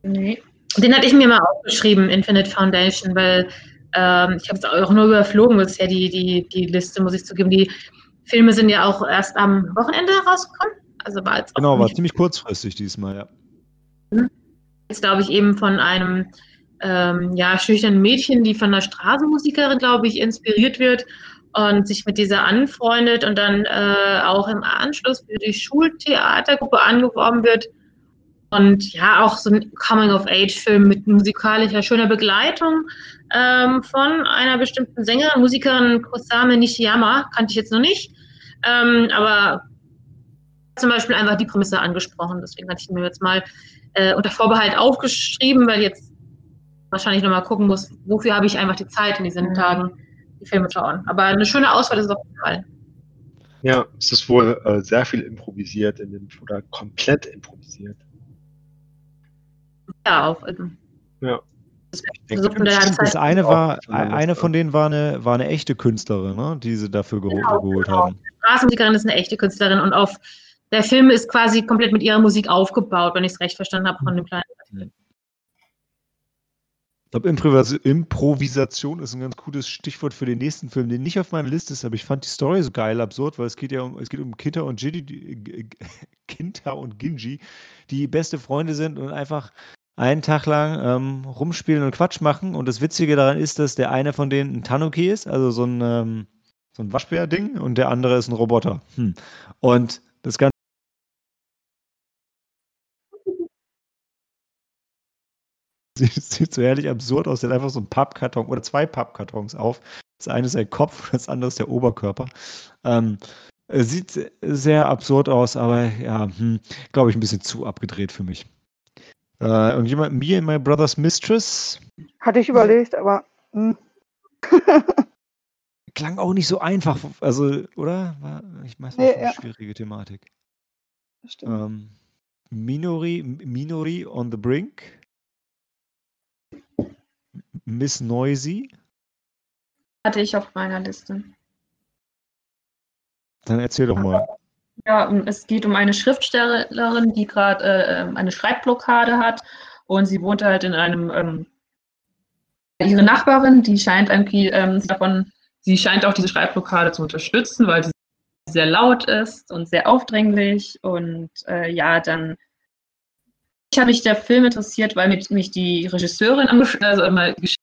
Nee. Den hatte ich mir mal aufgeschrieben, Infinite Foundation, weil ähm, ich habe es auch nur überflogen bisher, die, die, die Liste, muss ich zugeben. Die Filme sind ja auch erst am Wochenende rausgekommen. Also war jetzt Genau, war ziemlich kurzfristig diesmal, ja. jetzt, glaube ich, eben von einem ähm, ja, schüchternen Mädchen, die von einer Straßenmusikerin, glaube ich, inspiriert wird und sich mit dieser anfreundet und dann äh, auch im Anschluss für die Schultheatergruppe angeworben wird. Und ja, auch so ein Coming-of-Age-Film mit musikalischer, schöner Begleitung ähm, von einer bestimmten Sängerin, Musikerin Kosame Nishiyama, kannte ich jetzt noch nicht. Ähm, aber zum Beispiel einfach die Prämisse angesprochen. Deswegen hatte ich mir jetzt mal äh, unter Vorbehalt aufgeschrieben, weil jetzt wahrscheinlich nochmal gucken muss, wofür habe ich einfach die Zeit in diesen Mhm. Tagen, die Filme schauen. Aber eine schöne Auswahl ist es auf jeden Fall. Ja, es ist wohl äh, sehr viel improvisiert in dem, oder komplett improvisiert. Ja, auch. Also, Ja. das das Zeit. eine war, eine von denen war eine, war eine echte Künstlerin, ne? die sie dafür geho Genau, geholt genau. haben. Straßenmusikerin ist eine echte Künstlerin und auf der Film ist quasi komplett mit ihrer Musik aufgebaut, wenn ich es recht verstanden habe von dem kleinen. Ich glaube, Improvis Improvisation ist ein ganz gutes Stichwort für den nächsten Film, den nicht auf meiner Liste ist, aber ich fand die Story so geil absurd, weil es geht ja um, es geht um Kinta und Ginji, die, G- G- *laughs* Kinta und Ginji, die beste Freunde sind und einfach einen Tag lang ähm, rumspielen und Quatsch machen. Und das Witzige daran ist, dass der eine von denen ein Tanuki ist, also so ein, ähm, so ein Waschbär-Ding, und der andere ist ein Roboter. Hm. Und das Ganze *laughs* sieht, so herrlich absurd aus. Der hat einfach so einen Pappkarton oder zwei Pappkartons auf. Das eine ist der Kopf, *laughs* das andere ist der Oberkörper. Ähm, es sieht sehr absurd aus, aber ja, hm, glaube ich, ein bisschen zu abgedreht für mich. Äh, und jemand, Me and My Brother's Mistress, Hatte ich überlegt, aber hm, *laughs* klang auch nicht so einfach. Also, oder? War, ich weiß Nee, nicht, eine ja. schwierige Thematik. stimmt. Ähm, Minori, Minori on the Brink. Miss Noisy. Hatte ich auf meiner Liste. Dann erzähl doch mal. Ja, um- es geht um eine Schriftstellerin, die gerade äh, ähm, eine Schreibblockade hat und sie wohnt halt in einem, ähm, ihre Nachbarin, die scheint irgendwie ähm, davon, sie scheint auch diese Schreibblockade zu unterstützen, weil sie sehr laut ist und sehr aufdringlich und äh, ja, dann ich habe mich der Film interessiert, weil mich, mich die Regisseurin, also mal die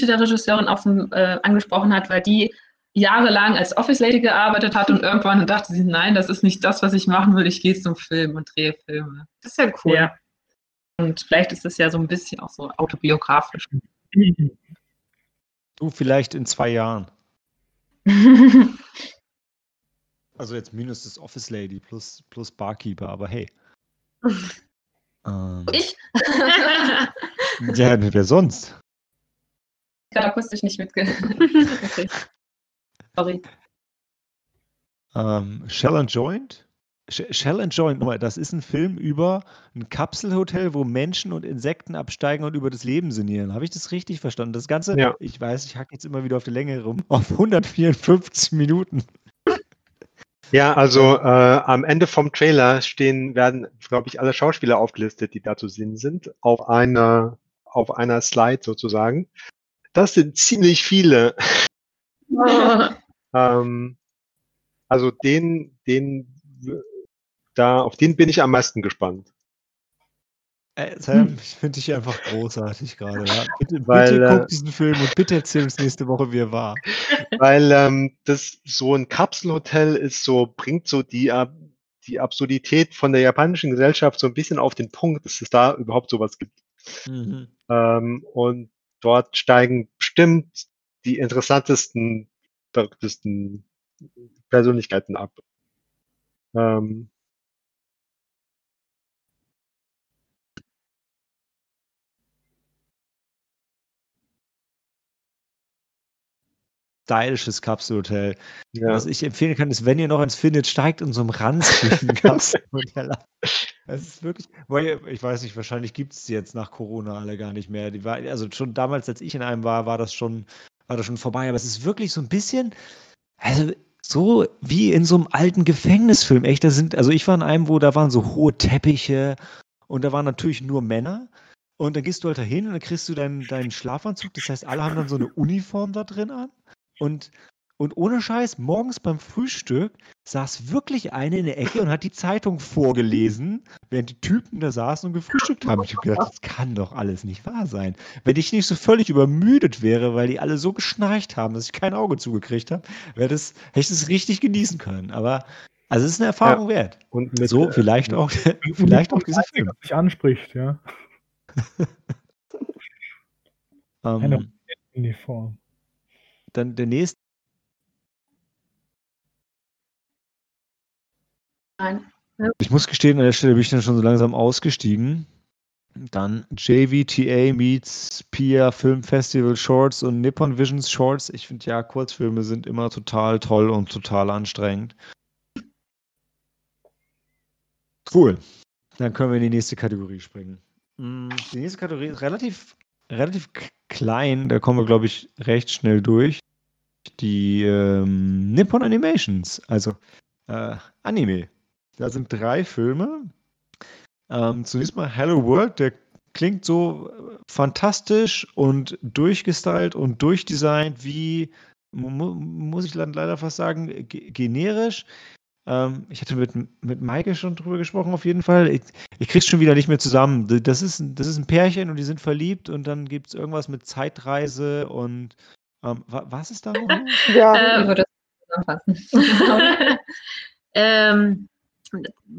der Regisseurin offen äh, angesprochen hat, weil die jahrelang als Office Lady gearbeitet hat und irgendwann dachte sie, nein, das ist nicht das, was ich machen will, ich gehe zum Film und drehe Filme. Das ist ja cool. Ja. Und vielleicht ist es ja so ein bisschen auch so autobiografisch. Du vielleicht in zwei Jahren. *laughs* Also jetzt minus das Office Lady plus, plus Barkeeper, aber hey. *laughs* Ähm, ich? ja, wer sonst? Gerade akustisch nicht mitge. *laughs* *laughs* okay. Sorry. Ähm, Shell and Joint? Sh Shell and Joint, nochmal, das ist ein Film über ein Kapselhotel, wo Menschen und Insekten absteigen und über das Leben sinnieren. Habe ich das richtig verstanden? Das Ganze, Ja. ich weiß, ich hacke jetzt immer wieder auf die Länge rum, auf 154 Minuten. Ja, also äh, am Ende vom Trailer stehen, werden, glaube ich, alle Schauspieler aufgelistet, die da zu sehen sind, auf einer, auf einer Slide sozusagen. Das sind ziemlich viele. Oh. *laughs* Ähm, also den, den, da, auf den bin ich am meisten gespannt. Äh, Sam, ich finde dich einfach großartig gerade. Ja? *laughs* Bitte, Weil, bitte äh, guck diesen Film und bitte erzähl uns nächste Woche, wie er war. Weil ähm, das so ein Kapselhotel ist so, bringt so die, Ab- die Absurdität von der japanischen Gesellschaft so ein bisschen auf den Punkt, dass es da überhaupt sowas gibt. Mhm. Ähm, und dort steigen bestimmt die interessantesten, verrücktesten Persönlichkeiten ab. Ähm, Stylisches Kapselhotel. ja. Was ich empfehlen kann, ist, wenn ihr noch eins findet, steigt in so einem Ranzküchenkapselhotel *laughs* ein. Es ist wirklich, weil, ich weiß nicht, wahrscheinlich gibt es die jetzt nach Corona alle gar nicht mehr. Die war, also schon damals, als ich in einem war, war das schon, war das schon vorbei. Aber es ist wirklich so ein bisschen, also so wie in so einem alten Gefängnisfilm. Echt, da sind, also ich war in einem, wo da waren so hohe Teppiche und da waren natürlich nur Männer. Und dann gehst du halt dahin und dann kriegst du deinen, deinen Schlafanzug. Das heißt, alle haben dann so eine Uniform da drin an. Und, und ohne Scheiß, morgens beim Frühstück saß wirklich eine in der Ecke und hat die Zeitung vorgelesen, während die Typen da saßen und gefrühstückt haben. Ich habe gedacht, das kann doch alles nicht wahr sein. Wenn ich nicht so völlig übermüdet wäre, weil die alle so geschnarcht haben, dass ich kein Auge zugekriegt habe, hätte ich das richtig genießen können. Aber also es ist eine Erfahrung wert. Und mit, So, äh, vielleicht auch, *laughs* vielleicht auch dieser Film. Was dich anspricht, ja. *laughs* Eine Ähm, Uniform. Dann der nächste. Nein. Ich muss gestehen, an der Stelle bin ich dann schon so langsam ausgestiegen. Dann JVTA meets Pia Film Festival Shorts und Nippon Visions Shorts. Ich finde ja, Kurzfilme sind immer total toll und total anstrengend. Cool. Dann können wir in die nächste Kategorie springen. Mm, Die nächste Kategorie ist relativ, relativ klein. Da kommen wir, glaube ich, recht schnell durch. Die ähm, Nippon Animations, also äh, Anime. Da sind drei Filme. Ähm, zunächst mal Hello World, der klingt so äh, fantastisch und durchgestylt und durchdesignt wie, mu muss ich leider fast sagen, ge generisch. Ähm, ich hatte mit, mit Maike schon drüber gesprochen, auf jeden Fall. Ich, ich krieg's schon wieder nicht mehr zusammen. Das ist, ein- das ist ein Pärchen und die sind verliebt und dann gibt es irgendwas mit Zeitreise und ähm, wa was ist da noch? *laughs* Ja, Ich würde das zusammenfassen. *laughs* ähm,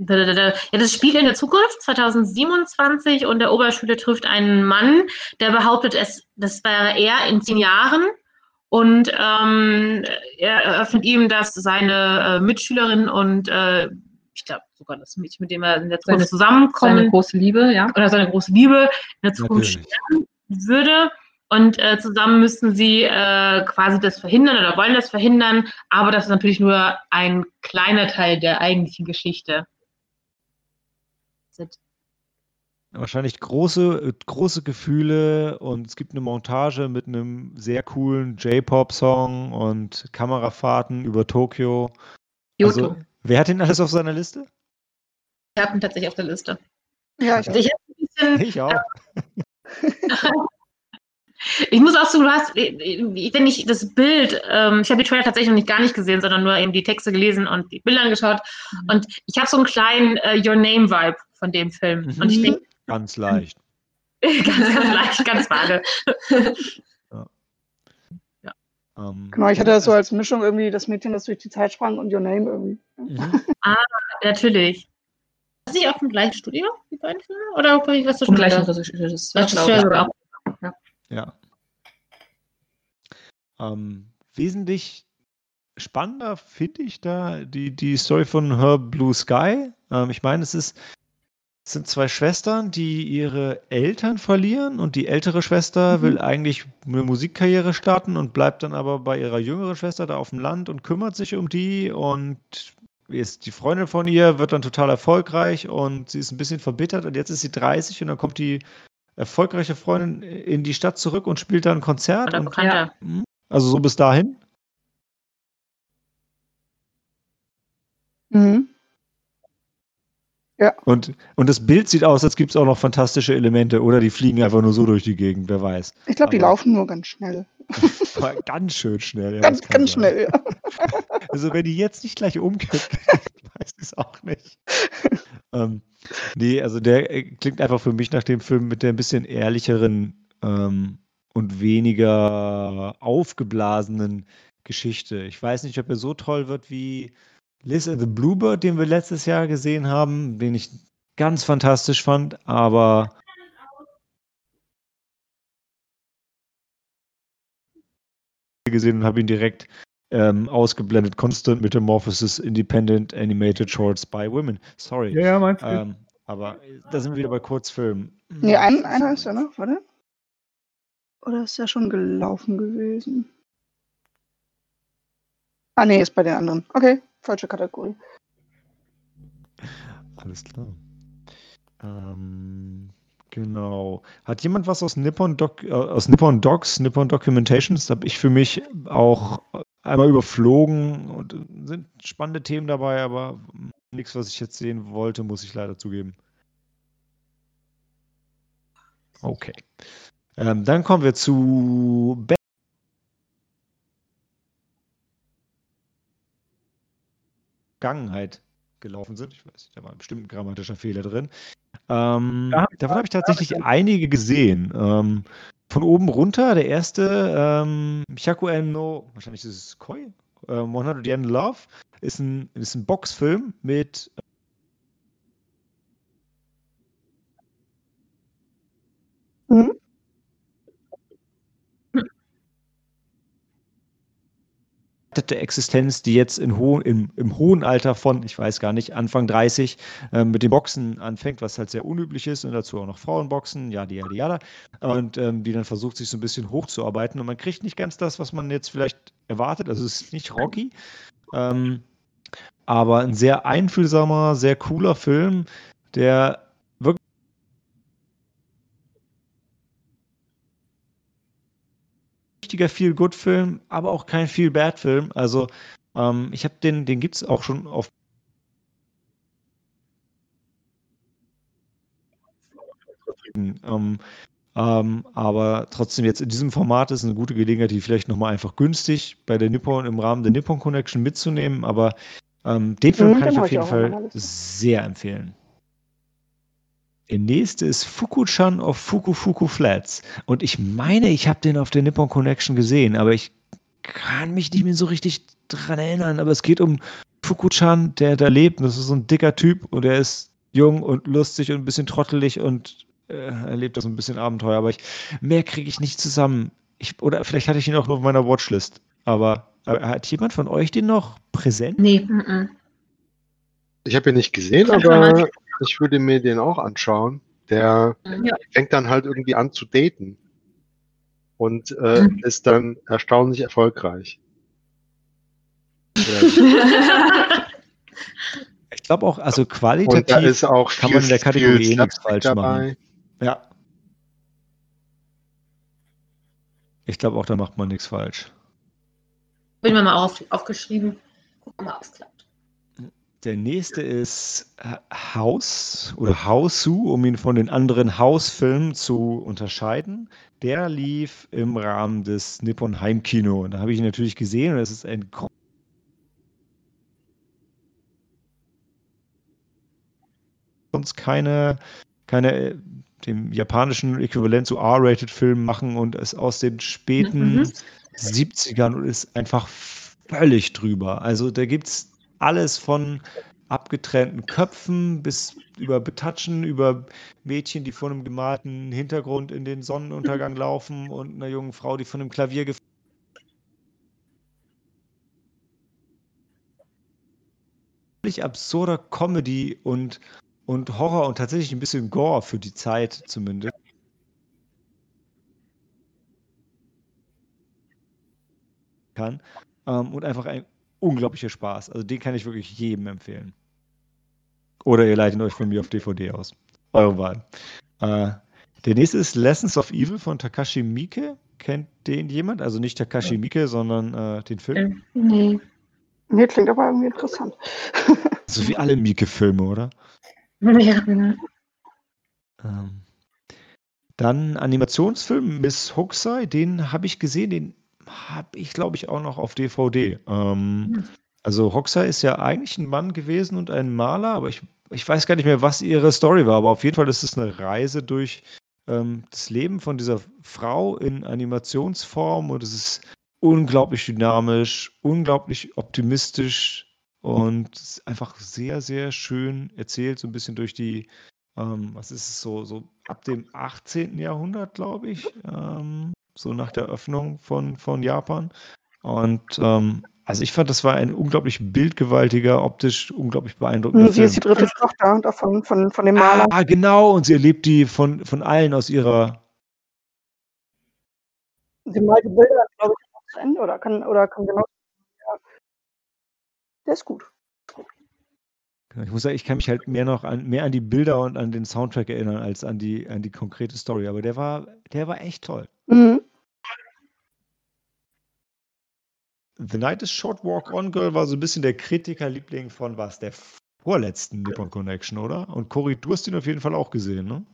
ja, das spielt in der Zukunft, 2027, und der Oberschüler trifft einen Mann, der behauptet, es, das wäre er in zehn Jahren. Und ähm, er eröffnet ihm, dass seine äh, Mitschülerin und äh, ich glaube sogar das Mädchen, mit dem er in der Zukunft Seine- zusammenkommen, Seine große Liebe, ja. oder seine große Liebe in der Zukunft Natürlich. sterben würde. Und äh, zusammen müssten sie äh, quasi das verhindern oder wollen das verhindern, aber das ist natürlich nur ein kleiner Teil der eigentlichen Geschichte. Sind- Wahrscheinlich große, äh, große Gefühle und es gibt eine Montage mit einem sehr coolen J-Pop-Song und Kamerafahrten über Tokio. Kyoto. Also, wer hat den alles auf seiner Liste? Ich habe ihn tatsächlich auf der Liste. ja, ich, Ich, bisschen, *laughs* Ich auch. ich muss auch sagen, du hast, äh, wenn ich das Bild, ähm, ich habe die Trailer tatsächlich noch nicht gar nicht gesehen, sondern nur eben die Texte gelesen und die Bilder angeschaut. Mhm. Und ich habe so einen kleinen äh, Your Name-Vibe von dem Film. Mhm. Und ich denke, Ganz leicht. ganz, *laughs* ganz leicht, ganz vage. Ähm, genau, ich hatte das so als Mischung irgendwie das Mädchen, das durch die Zeit sprang und Your Name irgendwie. Mhm. Natürlich. Ist nicht auch vom gleichen Studio, die beiden Filme? Oder was du Vom gleichen? Regisseur, ja. Ja. Ähm, wesentlich spannender finde ich da die, die Story von Her Blue Sky. Ähm, ich meine, es ist Es sind zwei Schwestern, die ihre Eltern verlieren und die ältere Schwester Mhm. will eigentlich eine Musikkarriere starten und bleibt dann aber bei ihrer jüngeren Schwester da auf dem Land und kümmert sich um die und ist die Freundin von ihr, wird dann total erfolgreich und sie ist ein bisschen verbittert und jetzt ist sie 30 und dann kommt die erfolgreiche Freundin in die Stadt zurück und spielt da ein Konzert. Oder Und, bekannter. Hm, also so bis dahin. Mhm. Und, und das Bild sieht aus, als gibt es auch noch fantastische Elemente oder die fliegen einfach nur so durch die Gegend, wer weiß. Ich glaube, die laufen nur ganz schnell. *laughs* Ganz schön schnell. Ja, ganz, ganz sein. schnell, ja. *laughs* Also wenn die jetzt nicht gleich umkippt, *laughs* weiß ich es auch nicht. ähm, nee, also der äh, klingt einfach für mich nach dem Film mit der ein bisschen ehrlicheren ähm, und weniger aufgeblasenen Geschichte. Ich weiß nicht, ob er so toll wird wie Liz and the Bluebird, den wir letztes Jahr gesehen haben, den ich ganz fantastisch fand, aber gesehen und habe ihn direkt ähm, ausgeblendet. Constant Metamorphosis Independent Animated Shorts by Women. Sorry. Ja, ja, meinst du? Ähm, aber da sind wir wieder bei Kurzfilmen. Nee, ein, einer ist ja noch, warte. Oder ist ja schon gelaufen gewesen? Ah, nee, ist bei den anderen. Okay, falsche Kategorie. Alles klar. Ähm, genau. Hat jemand was aus Nippon, Doc, äh, aus Nippon Docs, Nippon Documentations? Da habe ich für mich auch einmal überflogen und äh, sind spannende Themen dabei, aber nichts, was ich jetzt sehen wollte, muss ich leider zugeben. Okay. Ähm, dann kommen wir zu Vergangenheit gelaufen sind. Ich weiß nicht, da war bestimmt ein grammatischer Fehler drin. Ähm, ich- davon habe ich tatsächlich einige gesehen. Ähm, von oben runter, der erste, ähm, Hyakuen no, wahrscheinlich ist es Koi, ähm, 100 Yen Love, ist ein, ist ein Boxfilm mit Existenz, die jetzt in ho im, im hohen Alter von, ich weiß gar nicht, Anfang 30 ähm, mit dem Boxen anfängt, was halt sehr unüblich ist und dazu auch noch Frauenboxen, ja, die, die, ja, und ähm, die dann versucht, sich so ein bisschen hochzuarbeiten. Und man kriegt nicht ganz das, was man jetzt vielleicht erwartet, also es ist nicht Rocky, ähm, aber ein sehr einfühlsamer, sehr cooler Film, der richtiger Feel-Good-Film, aber auch kein Feel-Bad-Film. Also ähm, ich habe den, den gibt es auch schon auf ähm, ähm, aber trotzdem jetzt in diesem Format ist eine gute Gelegenheit, die vielleicht nochmal einfach günstig bei der Nippon im Rahmen der Nippon Connection mitzunehmen. Aber ähm, den Film Mhm, kann ich auf jeden Fall sehr empfehlen. Der nächste ist Fuku-chan auf Fuku Fuku Flats. Und ich meine, ich habe den auf der Nippon Connection gesehen, aber ich kann mich nicht mehr so richtig dran erinnern. Aber es geht um Fuku-chan, der da lebt. Und das ist so ein dicker Typ und er ist jung und lustig und ein bisschen trottelig und äh, erlebt das ein bisschen Abenteuer. Aber ich, mehr kriege ich nicht zusammen. Ich, oder vielleicht hatte ich ihn auch nur auf meiner Watchlist. Aber, aber hat jemand von euch den noch präsent? Nee. Mhm. Ich habe ihn nicht gesehen, aber ich würde mir den auch anschauen. Der Ja. fängt dann halt irgendwie an zu daten und äh, Mhm. ist dann erstaunlich erfolgreich. Oder- *laughs* Ich glaube auch, also Und da qualitativ ist auch kann man in der Kategorie eh nichts falsch machen. Ja. Ich glaube auch, da macht man nichts falsch. Bin mir mal auf, aufgeschrieben. Guck mal, ob es klappt. Der nächste ist äh, House oder Hausu, um ihn von den anderen House-Filmen zu unterscheiden. Der lief im Rahmen des Nippon Heimkino. Und da habe ich ihn natürlich gesehen und es ist ein sonst keine, keine äh, dem japanischen Äquivalent zu R-Rated-Filmen machen und es aus den späten Mhm. 70ern und ist einfach völlig drüber. Also da gibt es alles von abgetrennten Köpfen bis über Betatschen, über Mädchen, die vor einem gemalten Hintergrund in den Sonnenuntergang laufen und einer jungen Frau, die von einem Klavier gef völlig absurder Comedy und und Horror und tatsächlich ein bisschen Gore für die Zeit zumindest. Kann. Ähm, und einfach ein unglaublicher Spaß. Also den kann ich wirklich jedem empfehlen. Oder ihr leitet euch von mir auf DVD aus. Eure Wahl. Äh, der nächste ist Lessons of Evil von Takashi Miike. Kennt den jemand? Also nicht Takashi Miike, sondern äh, den Film. Äh, nee. Nee, klingt aber irgendwie interessant. *laughs* So wie alle Miike-Filme, oder? *laughs* Ja, genau. Ähm, dann Animationsfilm Miss Hokusai, den habe ich gesehen, den habe ich, glaube ich, auch noch auf DVD. Ähm, Hm. also Hokusai ist ja eigentlich ein Mann gewesen und ein Maler, aber ich, ich weiß gar nicht mehr, was ihre Story war. Aber auf jeden Fall ist es eine Reise durch ähm, das Leben von dieser Frau in Animationsform und es ist unglaublich dynamisch, unglaublich optimistisch und einfach sehr, sehr schön erzählt, so ein bisschen durch die, ähm, was ist es so, so ab dem 18. Jahrhundert, glaube ich, ähm, so nach der Öffnung von, von Japan. Und ähm, also ich fand, das war ein unglaublich bildgewaltiger, optisch unglaublich beeindruckender Sie ist die Film. dritte Tochter davon, von, von dem Maler. Ah, genau, und sie erlebt die von, von allen aus ihrer Sie malt die Bilder, glaube ich, zu Ende oder kann, oder kann genau. Ja. Der ist gut. Genau, Ich muss sagen, ich kann mich halt mehr noch an, mehr an die Bilder und an den Soundtrack erinnern, als an die, an die konkrete Story. Aber der war, der war echt toll. Mhm. The Night is Short Walk On Girl war so ein bisschen der Kritikerliebling von was? Der vorletzten Nippon Connection, oder? Und Cory, du hast ihn auf jeden Fall auch gesehen, ne?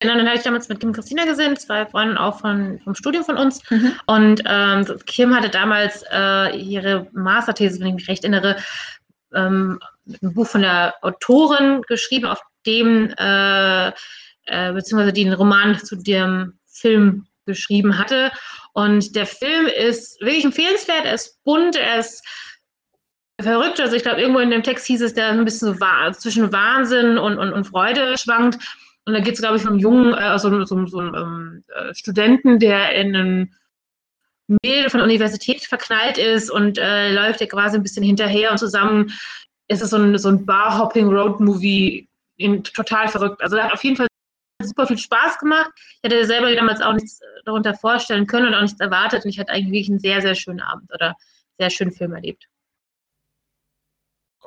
Genau, dann hatte ich damals mit Kim Christina gesehen, zwei Freunde auch von, vom Studium von uns. Mhm. Und ähm, Kim hatte damals äh, ihre Masterthese, wenn ich mich recht erinnere, ähm, einem Buch von der Autorin geschrieben, auf dem, äh, äh, beziehungsweise die den Roman zu dem Film geschrieben hatte. Und der Film ist wirklich empfehlenswert, er ist bunt, er ist verrückt. Also ich glaube, irgendwo in dem Text hieß es, der ein bisschen so wa zwischen Wahnsinn und, und, und Freude schwankt. Und da geht es, glaube ich, um einen jungen, äh, so, so, so einen ähm, äh, Studenten, der in einem Mädel von der Universität verknallt ist und äh, läuft ja quasi ein bisschen hinterher und zusammen ist es so ein, so ein Bar-Hopping-Road-Movie, in- total verrückt. Also, der hat auf jeden Fall super viel Spaß gemacht. Ich hätte selber damals auch nichts darunter vorstellen können und auch nichts erwartet. Und ich hatte eigentlich wirklich einen sehr, sehr schönen Abend oder sehr schönen Film erlebt.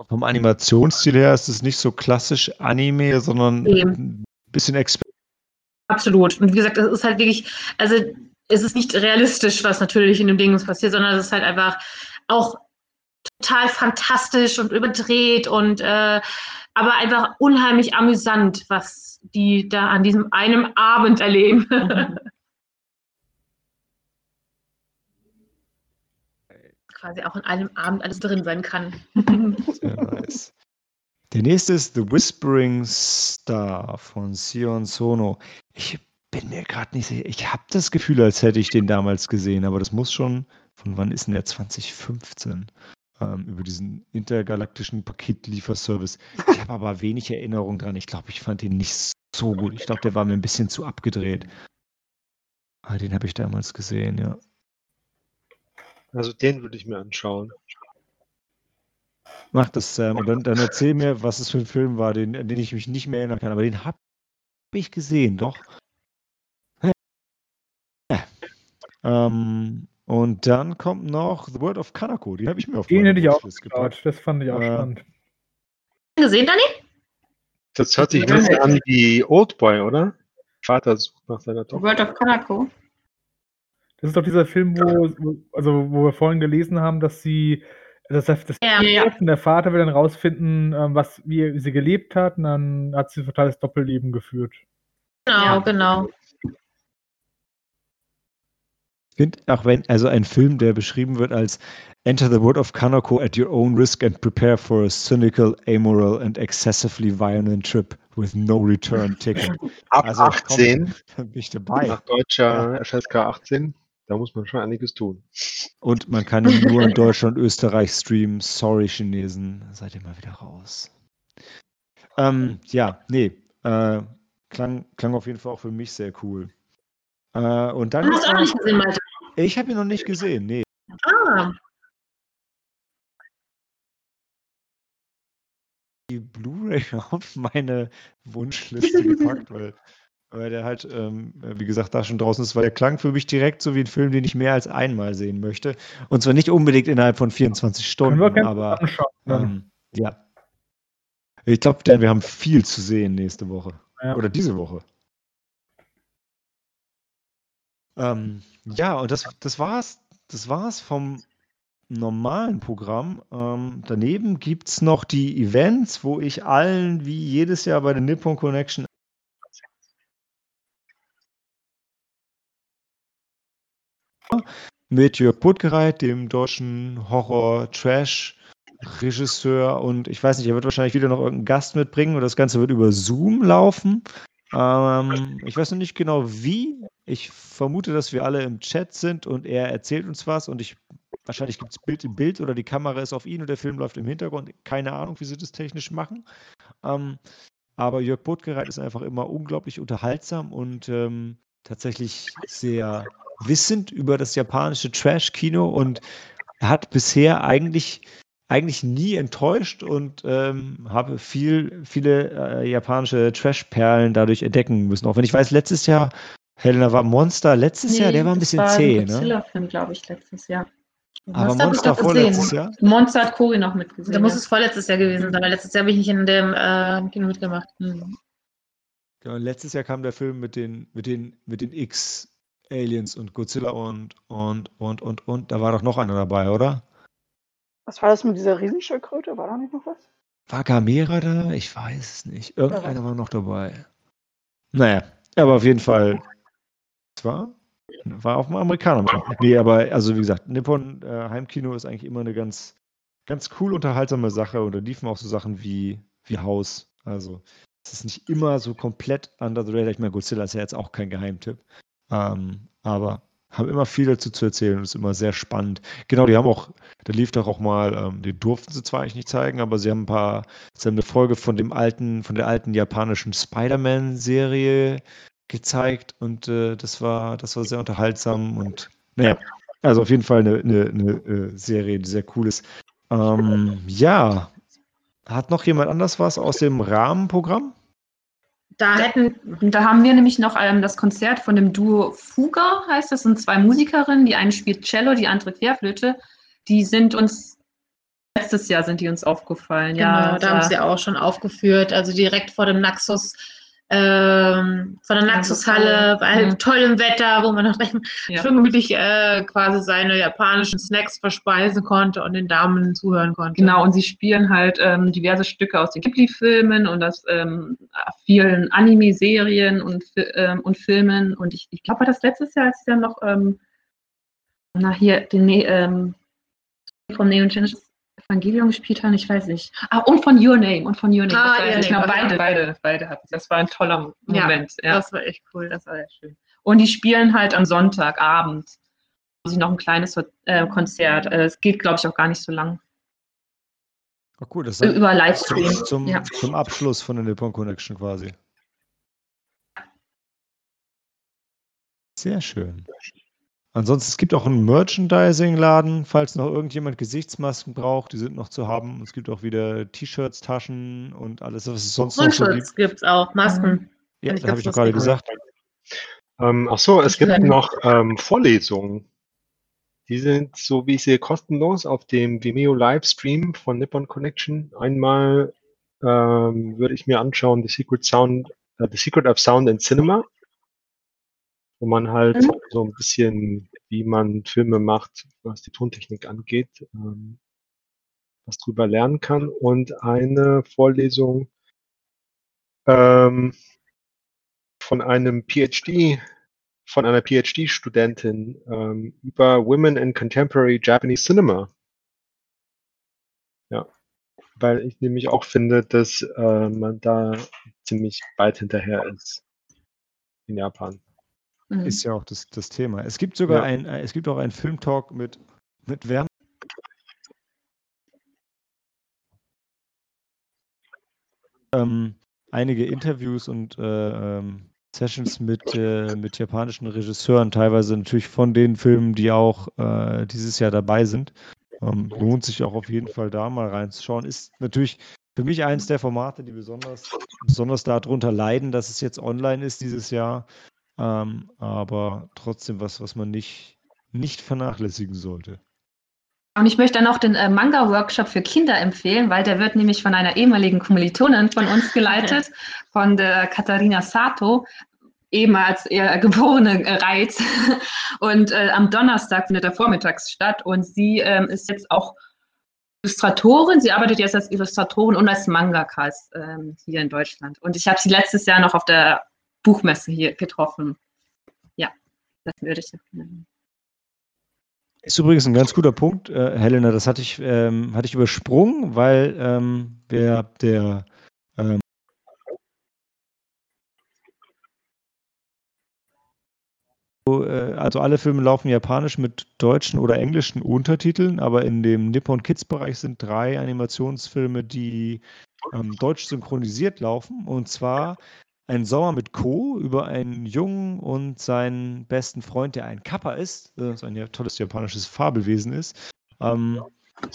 Vom Animationsstil her ist es nicht so klassisch Anime, sondern Nee. ein bisschen exper Absolut. Und wie gesagt, es ist halt wirklich, also es ist nicht realistisch, was natürlich in dem Ding passiert, sondern es ist halt einfach auch total fantastisch und überdreht und äh, aber einfach unheimlich amüsant, was die da an diesem einem Abend erleben. *laughs* Quasi auch in einem Abend alles drin sein kann. Sehr nice. Der nächste ist The Whispering Star von Sion Sono. Ich bin mir gerade nicht sicher. Ich habe das Gefühl, als hätte ich den damals gesehen, aber das muss schon, von wann ist denn der? 2015. Ähm, über diesen intergalaktischen Paketlieferservice. Ich habe aber wenig Erinnerung dran. Ich glaube, ich fand den nicht so gut. Ich glaube, der war mir ein bisschen zu abgedreht. Ah, den habe ich damals gesehen, ja. Also den würde ich mir anschauen. Mach das, Sam. Und dann, dann erzähl mir, was es für ein Film war, den, an den ich mich nicht mehr erinnern kann. Aber den habe ich gesehen, doch. Ja. Ähm, und dann kommt noch The Word of Kanako. Den habe ich mir auf Den hätte ich auch geschaut. Das fand ich auch Äh, spannend. Gesehen, Dani? Das hört sich bisschen an wie Oldboy, oder? Vater sucht nach seiner Tochter. World of Kanako. Das ist doch dieser Film, wo, also, wo wir vorhin gelesen haben, dass sie, dass das, das Ja. Ja. und der Vater will dann rausfinden, ähm, was, wie sie gelebt hat, und dann hat sie ein totales Doppelleben geführt. Genau, Ja. genau. Ich finde, auch wenn, also ein Film, der beschrieben wird als Enter the World of Kanako at your own risk and prepare for a cynical, amoral and excessively violent trip with no return ticket. *laughs* Ab Also, komm. 18, Da bin ich dabei. nach deutscher FSK 18, da muss man schon einiges tun. Und man kann ihn nur in Deutschland, Österreich streamen. Sorry, Chinesen, seid ihr mal wieder raus. Ähm, ja, nee, äh, klang, klang auf jeden Fall auch für mich sehr cool. Äh, und dann Du hast auch nicht gesehen, Malte. Ich habe ihn noch nicht gesehen, nee. Ah, die Blu-ray *laughs* auf meine Wunschliste gepackt, weil, weil der halt, ähm, wie gesagt, da schon draußen ist, weil der klang für mich direkt so wie ein Film, den ich mehr als einmal sehen möchte. Und zwar nicht unbedingt innerhalb von 24 Stunden, aber ähm, ja. Ich glaube, denn wir haben viel zu sehen nächste Woche. Ja. Oder diese Woche. Ähm, ja, und das, das war's. Das war's vom normalen Programm. Ähm, daneben gibt es noch die Events, wo ich allen wie jedes Jahr bei der Nippon Connection mit Jörg Puttgereit, dem deutschen Horror-Trash-Regisseur und ich weiß nicht, er wird wahrscheinlich wieder noch irgendeinen Gast mitbringen und das Ganze wird über Zoom laufen. Ähm, ich weiß noch nicht genau wie. Ich vermute, dass wir alle im Chat sind und er erzählt uns was und ich wahrscheinlich gibt es Bild im Bild oder die Kamera ist auf ihn und der Film läuft im Hintergrund. Keine Ahnung, wie sie das technisch machen. Ähm, aber Jörg Botgereit ist einfach immer unglaublich unterhaltsam und ähm, tatsächlich sehr wissend über das japanische Trash-Kino und er hat bisher eigentlich eigentlich nie enttäuscht und ähm, habe viel, viele äh, japanische Trash-Perlen dadurch entdecken müssen. Auch wenn ich weiß, letztes Jahr, Helena war Monster letztes Jahr, der war ein bisschen war zäh, ein ne? Godzilla-Film, glaube ich, letztes Jahr. Aber Monster hab ich Monster vorletztes Jahr? Monster hat Cory noch mitgesehen. Da muss es vorletztes Jahr gewesen sein, weil letztes Jahr habe ich nicht in dem äh, Kino mitgemacht. Ja, und letztes Jahr kam der Film mit den, mit den, mit den X-Aliens und Godzilla und, und, und, und, und. Da war doch noch einer dabei, oder? Was war das mit dieser Riesenschildkröte? War da nicht noch was? War Gamera da? Ich weiß es nicht. Irgendeiner war noch dabei. Naja, aber auf jeden Fall. Es war, war auf dem Amerikaner. Nee, aber also wie gesagt, Nippon äh, Heimkino ist eigentlich immer eine ganz, ganz cool unterhaltsame Sache. Und da liefen auch so Sachen wie, wie Haus. Also es ist nicht immer so komplett under the radar. Ich meine, Godzilla ist ja jetzt auch kein Geheimtipp. Ähm, aber haben immer viel dazu zu erzählen und ist immer sehr spannend. Genau, die haben auch, da lief doch auch mal, ähm, die durften sie zwar eigentlich nicht zeigen, aber sie haben ein paar, sie haben eine Folge von dem alten, von der alten japanischen Spider-Man-Serie gezeigt und äh, das war, das war sehr unterhaltsam und naja, also auf jeden Fall eine, eine, eine äh, Serie, die sehr cool ist. Ähm, ja, hat noch jemand anders was aus dem Rahmenprogramm? Da hätten, da haben wir nämlich noch ähm, das Konzert von dem Duo Fuga, heißt das, sind zwei Musikerinnen, die eine spielt Cello, die andere Querflöte. Die sind uns, letztes Jahr sind die uns aufgefallen. genau, ja, da haben sie auch schon aufgeführt, also direkt vor dem Naxos, ähm, von der Ja, Naxos-Halle, bei Mhm. tollem Wetter, wo man noch recht Ja. schön gemütlich äh, quasi seine japanischen Snacks verspeisen konnte und den Damen zuhören konnte. Genau, und sie spielen halt ähm, diverse Stücke aus den Ghibli-Filmen und aus ähm, vielen Anime-Serien und, ähm, und Filmen. Und ich, ich glaube, war das letztes Jahr, als sie dann noch, ähm, na hier, den ne ähm, vom Neon Genesis Evangelium gespielt haben, ich weiß nicht. Ah, und von Your Name, und von Your Name. Ah, das weiß Your ich okay. beide, beide, beide hatten. Das war ein toller Ja, Moment. Ja, Das war echt cool, das war echt schön. Und die spielen halt am Sonntagabend. Sie noch ein kleines äh, Konzert. Äh, Es geht, glaube ich, auch gar nicht so lang. Oh, cool, das ist Über Livestream. zum, zum, Ja. zum Abschluss von der Nippon Connection quasi. Sehr schön. Ansonsten, es gibt auch einen Merchandising-Laden, falls noch irgendjemand Gesichtsmasken braucht, die sind noch zu haben. Es gibt auch wieder T-Shirts, Taschen und alles, was es sonst noch so gibt. Mundschutz gibt es auch, Masken. Ja, Finde ich da habe ich doch gerade gesagt. Ähm, ach so, es gibt noch ähm, Vorlesungen. Die sind, so wie ich sehe, kostenlos auf dem Vimeo Livestream von Nippon Connection. Einmal ähm, würde ich mir anschauen The Secret Sound, äh, The Secret of Sound in Cinema, wo man halt Mhm. so ein bisschen, wie man Filme macht, was die Tontechnik angeht, ähm, was drüber lernen kann. Und eine Vorlesung ähm, von einem PhD, von einer PhD-Studentin ähm, über Women in Contemporary Japanese Cinema. Ja, weil ich nämlich auch finde, dass äh, man da ziemlich weit hinterher ist in Japan. Mhm. Ist ja auch das, das Thema. Es gibt sogar Ja. ein, äh, es gibt auch einen Filmtalk mit, mit Werner. Ähm, einige Interviews und äh, ähm, Sessions mit, äh, mit japanischen Regisseuren, teilweise natürlich von den Filmen, die auch äh, dieses Jahr dabei sind. Ähm, lohnt sich auch auf jeden Fall da mal reinzuschauen. Ist natürlich für mich eins der Formate, die besonders, besonders darunter leiden, dass es jetzt online ist dieses Jahr. Ähm, aber trotzdem was, was man nicht, nicht vernachlässigen sollte. Und ich möchte dann auch den äh, Manga-Workshop für Kinder empfehlen, weil der wird nämlich von einer ehemaligen Kommilitonin von uns *laughs* geleitet, von der Katharina Sato, ehemals eher geborene äh, Reiz. *laughs* Und äh, am Donnerstag findet er vormittags statt. Und sie ähm, ist jetzt auch Illustratorin. Sie arbeitet jetzt als Illustratorin und als Mangaka ähm, hier in Deutschland. Und ich habe sie letztes Jahr noch auf der Buchmesse hier getroffen. Ja, das würde ich empfehlen. Ist übrigens ein ganz guter Punkt, äh, Helena. Das hatte ich, ähm, hatte ich übersprungen, weil ähm, der, der ähm, äh, also alle Filme laufen japanisch mit deutschen oder englischen Untertiteln, aber in dem Nippon Kids Bereich sind drei Animationsfilme, die ähm, deutsch synchronisiert laufen. Und zwar ein Sommer mit Co. über einen Jungen und seinen besten Freund, der ein Kappa ist, das ein ja tolles japanisches Fabelwesen ist. Ähm,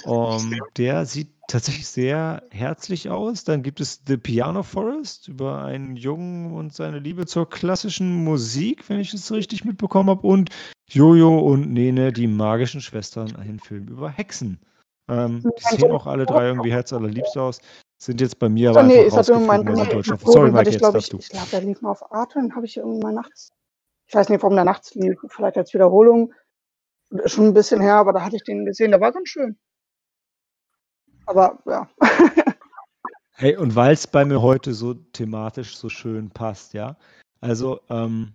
um, der sieht tatsächlich sehr herzlich aus. Dann gibt es The Piano Forest über einen Jungen und seine Liebe zur klassischen Musik, wenn ich es richtig mitbekommen habe. Und Jojo und Nene, die magischen Schwestern, ein Film über Hexen. Ähm, die sehen auch alle drei irgendwie herzallerliebst aus. Sind jetzt bei mir aber nee, einfach ist mein, mein, Sorry, Mike, jetzt darfst du. Ich glaube, der lief mal auf Arte, den habe ich irgendwie mal nachts. Ich weiß nicht, warum der nachts lief, vielleicht als Wiederholung. Schon ein bisschen her, aber da hatte ich den gesehen, der war ganz schön. Aber ja. *laughs* hey, und weil es bei mir heute so thematisch so schön passt, ja. Also, ähm,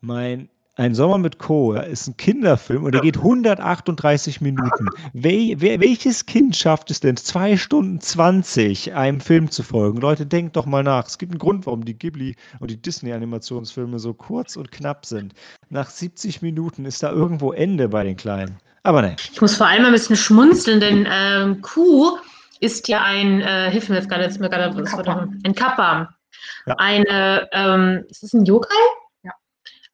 mein ein Sommer mit Co. ist ein Kinderfilm und der geht 138 Minuten. Wel welches Kind schafft es denn, 2 Stunden 20 einem Film zu folgen? Leute, denkt doch mal nach. Es gibt einen Grund, warum die Ghibli und die Disney-Animationsfilme so kurz und knapp sind. Nach 70 Minuten ist da irgendwo Ende bei den Kleinen. Aber nein. Ich muss vor allem ein bisschen schmunzeln, denn ähm, Q ist ja ein, äh, hilf mir jetzt gerade, jetzt mir gerade, was war ein Kappa. Ja. Eine, ähm, ist das ein Yokai?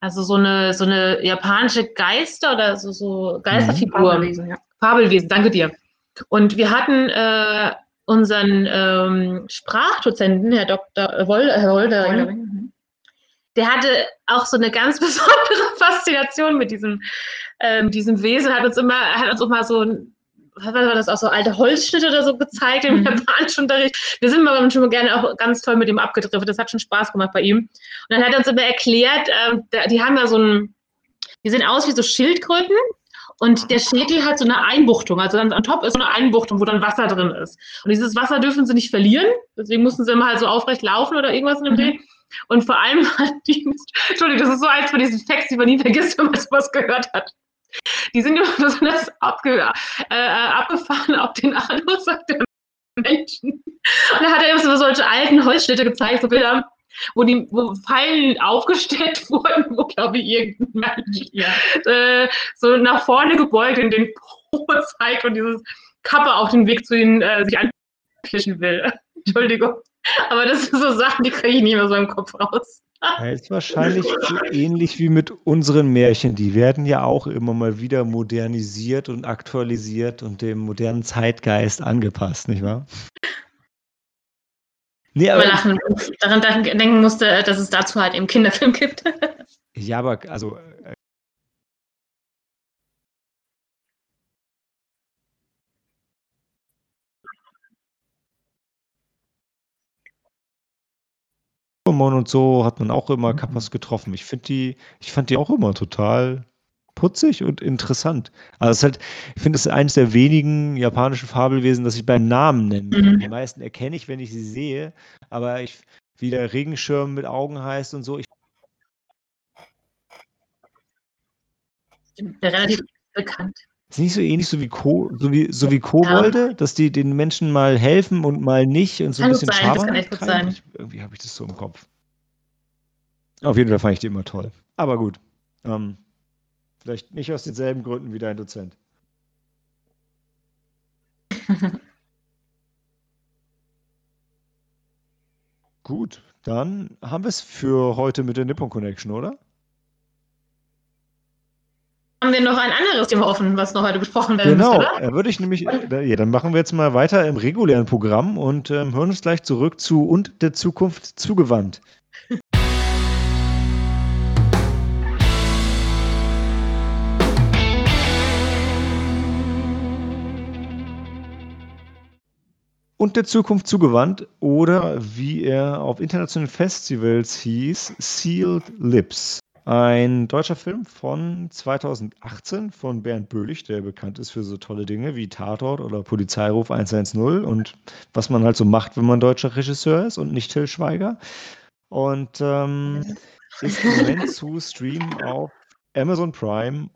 Also so eine, so eine japanische Geister oder so, so Geisterfigur. Mhm. Fabelwesen, ja. Fabelwesen, danke dir. Und wir hatten äh, unseren ähm, Sprachdozenten, Herr Dr. Woll, Herr Woldering, mhm. der hatte auch so eine ganz *laughs* besondere Faszination mit diesem, ähm, diesem Wesen, hat uns immer, hat uns auch mal so ein was war das auch so alte Holzschnitte oder so gezeigt im mhm. japanischen Unterricht. Wir sind mal schon mal gerne auch ganz toll mit ihm abgedriftet. Das hat schon Spaß gemacht bei ihm. Und dann hat er uns immer erklärt, äh, die haben ja so ein, die sehen aus wie so Schildkröten. Und der Schädel hat so eine Einbuchtung, also am Top ist so eine Einbuchtung, wo dann Wasser drin ist. Und dieses Wasser dürfen sie nicht verlieren, deswegen mussten sie immer halt so aufrecht laufen oder irgendwas in dem mhm. Dreh. Und vor allem *laughs* hat die, Entschuldigung, das ist so eins von diesen Facts, die man nie vergisst, wenn man sowas gehört hat. Die sind immer *laughs* besonders abge, äh, abgefahren auf den Anus der Menschen. Und da hat er immer so solche alten Holzschnitte gezeigt, so Bilder, wo die wo Pfeilen aufgestellt *laughs* wurden, wo, glaube ich, irgendein Mensch ja. äh, so nach vorne gebeugt in den Po *laughs* zeigt und dieses Kappe auf den Weg zu ihnen äh, sich anfischen will. Entschuldigung. *laughs* Aber das sind so Sachen, die kriege ich nicht mehr so im Kopf raus. Ja, ist wahrscheinlich so ähnlich wie mit unseren Märchen. Die werden ja auch immer mal wieder modernisiert und aktualisiert und dem modernen Zeitgeist angepasst, nicht wahr? Nee, aber lachen, daran denken musste, dass es dazu halt eben Kinderfilm gibt. ja, aber also Pokémon und so hat man auch immer mhm. Kappas getroffen. Ich finde die, ich fand die auch immer total putzig und interessant. Also es ist halt, ich finde, es ist eines der wenigen japanischen Fabelwesen, das ich beim Namen nennen kann. Mhm. Die meisten erkenne ich, wenn ich sie sehe, aber ich, wie der Regenschirm mit Augen heißt und so, ich relativ bekannt. Ist nicht so ähnlich so wie, Ko so wie, so wie Kobolde, ja. dass die den Menschen mal helfen und mal nicht und so ein bisschen sein, das kann echt gut sein. Ich, irgendwie habe ich das so im Kopf. Auf jeden Fall fand ich die immer toll. Aber gut. Ähm, vielleicht nicht aus denselben Gründen wie dein Dozent. *laughs* gut, dann haben wir es für heute mit der Nippon Connection, oder? Haben wir noch ein anderes Thema offen, was noch heute besprochen werden genau, muss, oder? würde ich nämlich, ja, dann machen wir jetzt mal weiter im regulären Programm und ähm, hören uns gleich zurück zu und der Zukunft zugewandt. und der Zukunft zugewandt oder wie er auf internationalen Festivals hieß, Sealed Lips. Ein deutscher Film von 2018 von Bernd Böhlich, der bekannt ist für so tolle Dinge wie Tatort oder Polizeiruf 110 und was man halt so macht, wenn man deutscher Regisseur ist und nicht Till Schweiger. Und ähm, *laughs* ist im Moment zu streamen auf Amazon Prime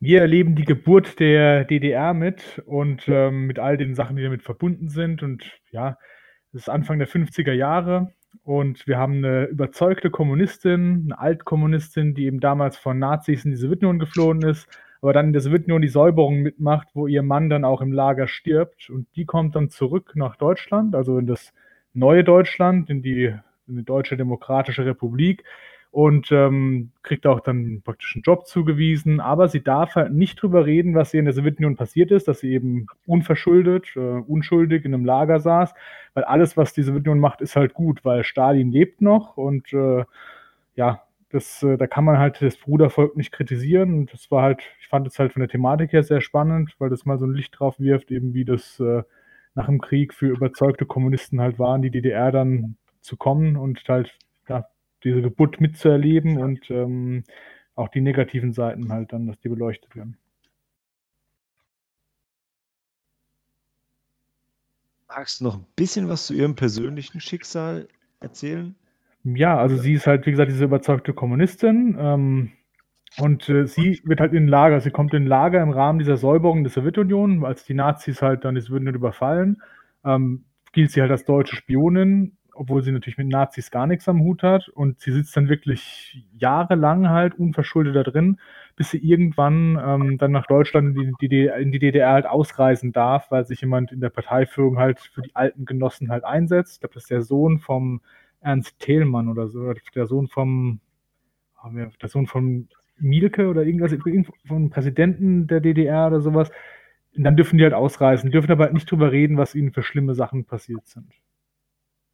Wir erleben die Geburt der DDR mit und ähm, mit all den Sachen, die damit verbunden sind. Und ja, es ist Anfang der 50er Jahre und wir haben eine überzeugte Kommunistin, eine Altkommunistin, die eben damals von Nazis in die Sowjetunion geflohen ist, aber dann in der Sowjetunion die Säuberung mitmacht, wo ihr Mann dann auch im Lager stirbt. Und die kommt dann zurück nach Deutschland, also in das neue Deutschland, in die, in die Deutsche Demokratische Republik und ähm, kriegt auch dann praktisch einen Job zugewiesen. Aber sie darf halt nicht drüber reden, was ihr in der Sowjetunion passiert ist, dass sie eben unverschuldet, äh, unschuldig in einem Lager saß, weil alles, was die Sowjetunion macht, ist halt gut, weil Stalin lebt noch und äh, ja, das, äh, da kann man halt das Brudervolk nicht kritisieren. Und das war halt, ich fand es halt von der Thematik her sehr spannend, weil das mal so ein Licht drauf wirft, eben wie das äh, nach dem Krieg für überzeugte Kommunisten halt war, in die DDR dann zu kommen und halt diese Geburt mitzuerleben und ähm, auch die negativen Seiten halt dann, dass die beleuchtet werden. Magst du noch ein bisschen was zu ihrem persönlichen Schicksal erzählen? Ja, also sie ist halt, wie gesagt, diese überzeugte Kommunistin. Ähm, und äh, sie wird halt in Lager, sie kommt in Lager im Rahmen dieser Säuberung der Sowjetunion, als die Nazis halt dann die Sowjetunion überfallen, ähm, gilt sie halt als deutsche Spionin obwohl sie natürlich mit Nazis gar nichts am Hut hat. Und sie sitzt dann wirklich jahrelang halt unverschuldet da drin, bis sie irgendwann ähm, dann nach Deutschland in die, in die, DDR halt ausreisen darf, weil sich jemand in der Parteiführung halt für die alten Genossen halt einsetzt. Ich glaube, das ist der Sohn vom Ernst Thälmann oder so, der Sohn vom, oh, der Sohn von Mielke oder irgendwas, vom Präsidenten der DDR oder sowas. Und dann dürfen die halt ausreisen, dürfen aber halt nicht drüber reden, was ihnen für schlimme Sachen passiert sind.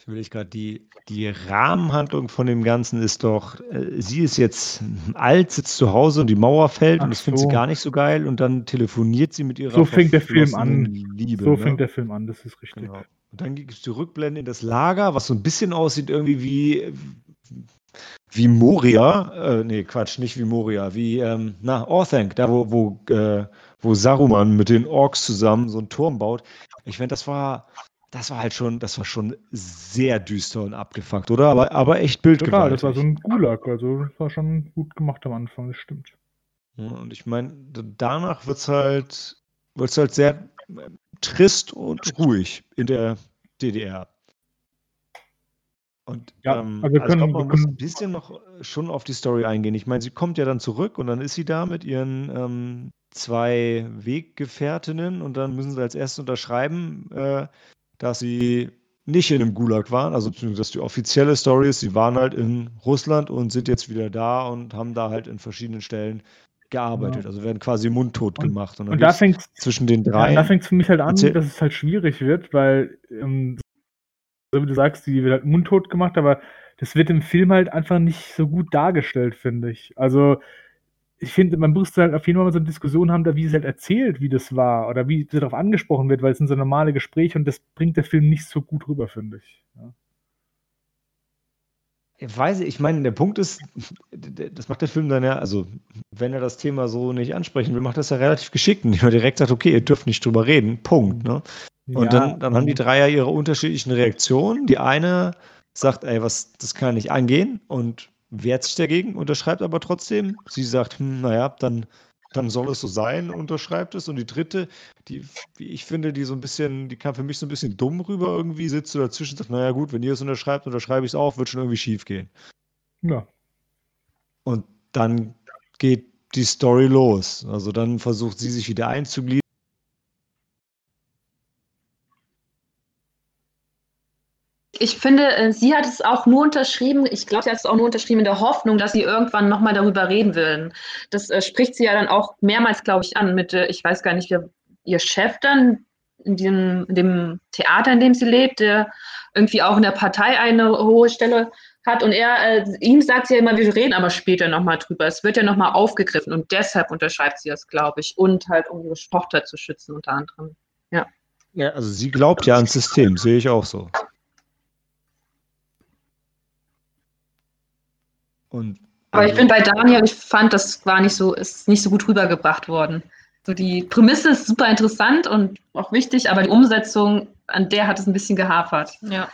Ich will ich gerade die, die Rahmenhandlung von dem Ganzen ist doch, äh, sie ist jetzt alt, sitzt zu Hause und die Mauer fällt Ach und das so. findet sie gar nicht so geil und dann telefoniert sie mit ihrer So fängt der Film an. Liebe, so ne? fängt der Film an, das ist richtig. Genau. Und dann gibt es die Rückblende in das Lager, was so ein bisschen aussieht irgendwie wie, wie Moria. Äh, nee, Quatsch, nicht wie Moria, wie, ähm, na, Orthanc, da wo, wo, äh, wo Saruman mit den Orks zusammen so einen Turm baut. Ich finde, das war das war halt schon, das war schon sehr düster und abgefuckt, oder? Aber, aber echt bildgewaltig. Total, das war so ein Gulag, also das war schon gut gemacht am Anfang, das stimmt. Ja, und ich meine, danach wird es halt, wird's halt sehr äh, trist und ruhig in der DDR. Und ja, ähm, also, können, also ich glaube, man muss ein bisschen noch äh, schon auf die Story eingehen. Ich meine, sie kommt ja dann zurück und dann ist sie da mit ihren ähm, zwei Weggefährtinnen und dann müssen sie als erstes unterschreiben, äh, dass sie nicht in einem Gulag waren, also beziehungsweise die offizielle Story ist, sie waren halt in Russland und sind jetzt wieder da und haben da halt in verschiedenen Stellen gearbeitet, also werden quasi mundtot und, gemacht. Und, und da fängt zwischen den drei. Ja, da fängt es für mich halt an, dass es halt schwierig wird, weil, ähm, so wie du sagst, die wird halt mundtot gemacht, aber das wird im Film halt einfach nicht so gut dargestellt, finde ich. Also ich finde, man müsste halt auf jeden Fall mal so eine Diskussion haben, da wie es halt erzählt, wie das war oder wie darauf angesprochen wird, weil es sind so normale Gespräche und das bringt der Film nicht so gut rüber, finde ich. Ja. Ich weiß, ich meine, der Punkt ist, das macht der Film dann ja, also wenn er das Thema so nicht ansprechen will, macht das ja relativ geschickt, indem er direkt sagt, okay, ihr dürft nicht drüber reden, Punkt. Ne? Und ja. dann, dann haben die drei ja ihre unterschiedlichen Reaktionen. Die eine sagt, ey, was, das kann nicht angehen und wehrt sich dagegen, unterschreibt aber trotzdem. Sie sagt, hm, naja, dann, dann soll es so sein, unterschreibt es. Und die dritte, die, wie ich finde, die so ein bisschen, die kam für mich so ein bisschen dumm rüber irgendwie, sitzt so dazwischen und sagt, naja gut, wenn ihr es unterschreibt, unterschreibe ich es auch, wird schon irgendwie schief gehen. Ja. Und dann geht die Story los. Also dann versucht sie sich wieder einzugliedern ich finde, äh, sie hat es auch nur unterschrieben, ich glaube, sie hat es auch nur unterschrieben in der Hoffnung, dass sie irgendwann nochmal darüber reden will. Das äh, spricht sie ja dann auch mehrmals, glaube ich, an mit, äh, ich weiß gar nicht, wer ihr Chef dann in, diesem, in dem Theater, in dem sie lebt, der irgendwie auch in der Partei eine hohe Stelle hat. Und er, äh, ihm sagt sie ja immer, wir reden aber später nochmal drüber. Es wird ja nochmal aufgegriffen und deshalb unterschreibt sie das, glaube ich. Und halt, um ihre Tochter zu schützen, unter anderem. Ja. Ja, also sie glaubt ja ans System, sehe ich auch so. Und aber ich finde bei Daniel, ich fand, das war nicht so, ist nicht so gut rübergebracht worden. So die Prämisse ist super interessant und auch wichtig, aber die Umsetzung, an der hat es ein bisschen gehapert. Ja.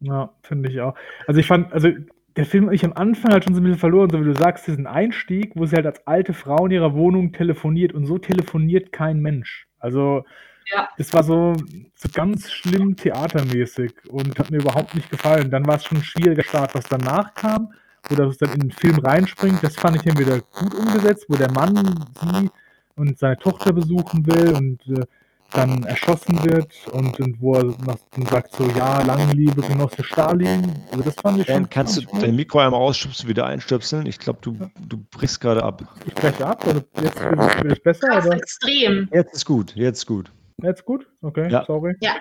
Ja, finde ich auch. Also ich fand, also der Film hat mich am Anfang halt schon so ein bisschen verloren, so wie du sagst, diesen Einstieg, wo sie halt als alte Frau in ihrer Wohnung telefoniert und so telefoniert kein Mensch. Also ja. das war so, so ganz schlimm theatermäßig und hat mir überhaupt nicht gefallen. Dann war es schon ein schwieriger Start, was danach kam, wo das dann in den Film reinspringt. Das fand ich dann wieder gut umgesetzt, wo der Mann sie und seine Tochter besuchen will und äh, dann erschossen wird und, und wo er dann sagt so, ja, lange liebe Genosse Stalin. Also das fand ich Dan, schon kannst du dein Mikro einmal ausschubsen, wieder einstöpseln? Ich glaube, du, du brichst gerade ab. Ich breche ab, also jetzt wird es besser, das ist extrem. Jetzt ist gut, jetzt ist gut. Jetzt gut? Okay, ja. sorry. Ja.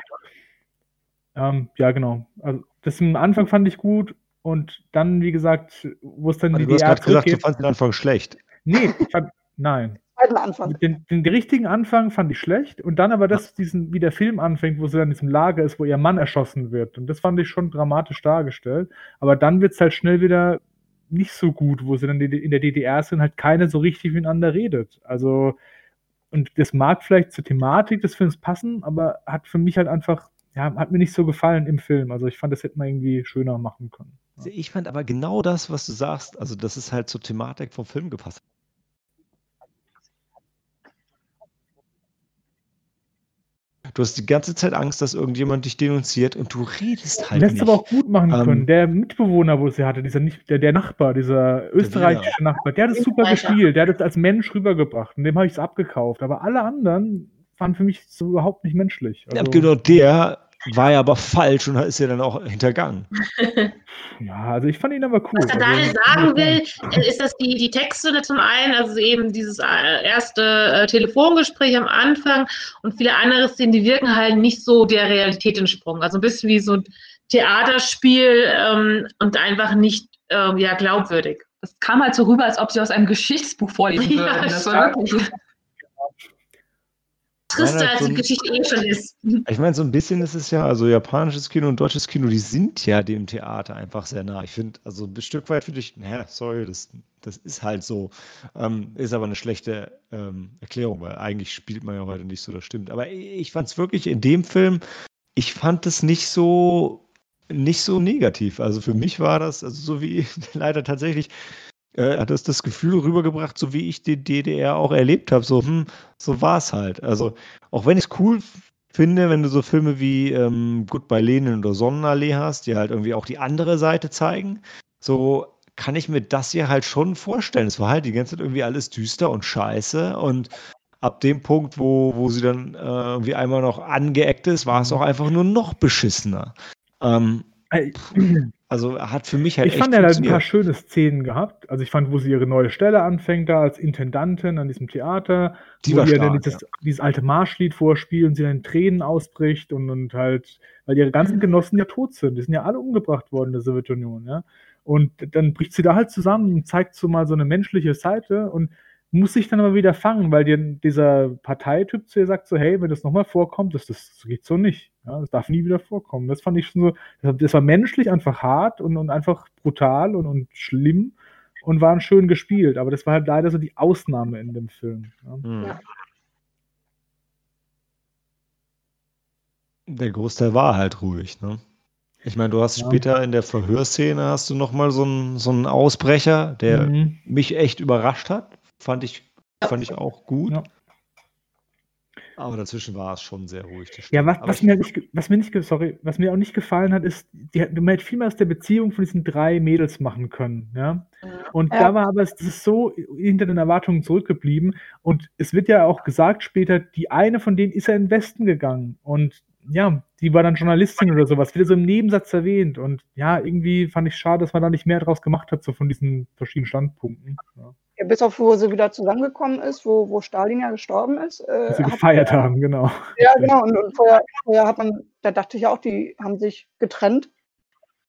Ähm, ja, genau. Also das am Anfang fand ich gut und dann, wie gesagt, wo es dann also die Du hast gerade gesagt, du fandest den Anfang schlecht. Nee, ich fand, nein *laughs* Anfang. Den, den, richtigen Anfang fand ich schlecht und dann aber das, diesen, wie der Film anfängt, wo sie dann in diesem Lager ist, wo ihr Mann erschossen wird. Und das fand ich schon dramatisch dargestellt. Aber dann wird es halt schnell wieder nicht so gut, wo sie dann in der DDR sind, halt keiner so richtig miteinander redet. Also, und das mag vielleicht zur Thematik des Films passen, aber hat für mich halt einfach, ja, hat mir nicht so gefallen im Film. Also ich fand, das hätte man irgendwie schöner machen können. Ich fand aber genau das, was du sagst, also das ist halt zur Thematik vom Film gepasst Du hast die ganze Zeit Angst, dass irgendjemand dich denunziert und du redest halt Lässt nicht. aber auch gut machen ähm, können. Der Mitbewohner, wo sie hatte, dieser nicht, der, der Nachbar, dieser österreichische der Nachbar, der hat es super gespielt. Der hat es als Mensch rübergebracht und dem habe ich es abgekauft. Aber alle anderen waren für mich so überhaupt nicht menschlich. Also, ja, genau, der war ja aber falsch und ist ja dann auch hintergangen. *laughs* ja, also ich fand ihn aber cool. Was er also, sagen will, äh, ist, dass die, die Texte zum einen, also eben dieses äh, erste äh, Telefongespräch am Anfang und viele andere Szenen, die wirken halt nicht so der Realität entsprungen. Also ein bisschen wie so ein Theaterspiel ähm, und einfach nicht ähm, ja, glaubwürdig. Das kam halt so rüber, als ob sie aus einem Geschichtsbuch vorlesen *laughs* würden. Ja, das war wirklich trister, als so die Geschichte eh schon ist. Ich meine, so ein bisschen ist es ja, also japanisches Kino und deutsches Kino, die sind ja dem Theater einfach sehr nah. Ich finde, also ein Stück weit finde ich, naja, sorry, das, das ist halt so. Ähm, ist aber eine schlechte ähm, Erklärung, weil eigentlich spielt man ja heute nicht so, das stimmt. Aber ich, ich fand es wirklich in dem Film, ich fand es nicht so, nicht so negativ. Also für mich war das, also so wie *laughs* leider tatsächlich äh, hat es das Gefühl rübergebracht, so wie ich die DDR auch erlebt habe. So, hm, so war es halt. Also, auch wenn ich es cool finde, wenn du so Filme wie ähm, Goodbye Lenin oder Sonnenallee hast, die halt irgendwie auch die andere Seite zeigen, so kann ich mir das hier halt schon vorstellen. Es war halt die ganze Zeit irgendwie alles düster und scheiße und ab dem Punkt, wo, wo sie dann äh, irgendwie einmal noch angeeckt ist, war es auch einfach nur noch beschissener. Ähm, also hat für mich halt. Ich fand, er hat ein paar schöne Szenen gehabt. Also ich fand, wo sie ihre neue Stelle anfängt, da als Intendantin an diesem Theater, Die wo ihr dann dieses, ja. dieses, alte Marschlied vorspielt und sie dann in Tränen ausbricht und, und halt, weil ihre ganzen Genossen ja tot sind. Die sind ja alle umgebracht worden in der Sowjetunion, ja. Und dann bricht sie da halt zusammen und zeigt so mal so eine menschliche Seite und muss sich dann aber wieder fangen, weil dir dieser Parteityp zu ihr sagt so, hey, wenn das nochmal vorkommt, das, das geht so nicht. Ja, das darf nie wieder vorkommen. Das fand ich schon so, das war menschlich einfach hart und, und einfach brutal und, und schlimm und waren schön gespielt, aber das war halt leider so die Ausnahme in dem Film. Ja. Hm. Der Großteil war halt ruhig, ne? Ich meine, du hast ja. später in der Verhörszene hast du noch mal so einen, so einen Ausbrecher, der mhm. mich echt überrascht hat, Fand ich, fand ich auch gut. Aber dazwischen war es schon sehr ruhig. Ja, was, was mir nicht, was mir nicht, sorry, was mir auch nicht gefallen hat, ist, die, man hätte viel mehr aus der Beziehung von diesen drei Mädels machen können, ja. Und ja. da war aber, es ist so hinter den Erwartungen zurückgeblieben. Und es wird ja auch gesagt später, die eine von denen ist ja in den Westen gegangen. Und ja, die war dann Journalistin oder sowas, wieder so im Nebensatz erwähnt. Und ja, irgendwie fand ich schade, dass man da nicht mehr draus gemacht hat, so von diesen verschiedenen Standpunkten. Ja. Ja, bis auf wo sie wieder zusammengekommen ist, wo, wo Stalin ja gestorben ist. Äh, sie gefeiert hat, haben, genau. Ja, genau. Und, und vorher, vorher, hat man, da dachte ich auch, die haben sich getrennt.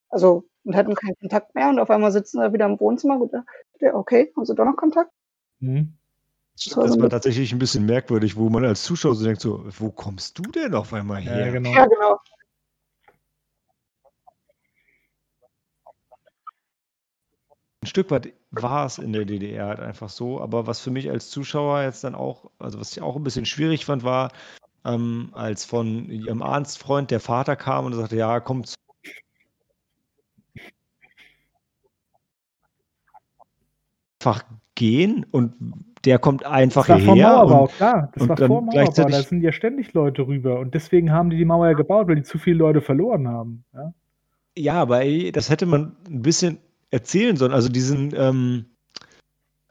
Also und hatten keinen Kontakt mehr und auf einmal sitzen sie wieder im Wohnzimmer. Gut, okay, haben sie doch noch Kontakt? Mhm. Das war, das war tatsächlich ein bisschen merkwürdig, wo man als Zuschauer so denkt, so, wo kommst du denn auf einmal her? Ja, genau. Ja, genau. Ein Stück weit war es in der DDR halt einfach so, aber was für mich als Zuschauer jetzt dann auch, also was ich auch ein bisschen schwierig fand, war, ähm, als von ihrem Arztfreund der Vater kam und sagte, ja, kommt einfach gehen und der kommt einfach das war hierher. Vor Mauerbau, und, klar. Das war vor Mauerbau. Da sind ja ständig Leute rüber. Und deswegen haben die die Mauer ja gebaut, weil die zu viele Leute verloren haben. Ja, ja aber ey, das hätte man ein bisschen erzählen sollen. Also diesen, ähm,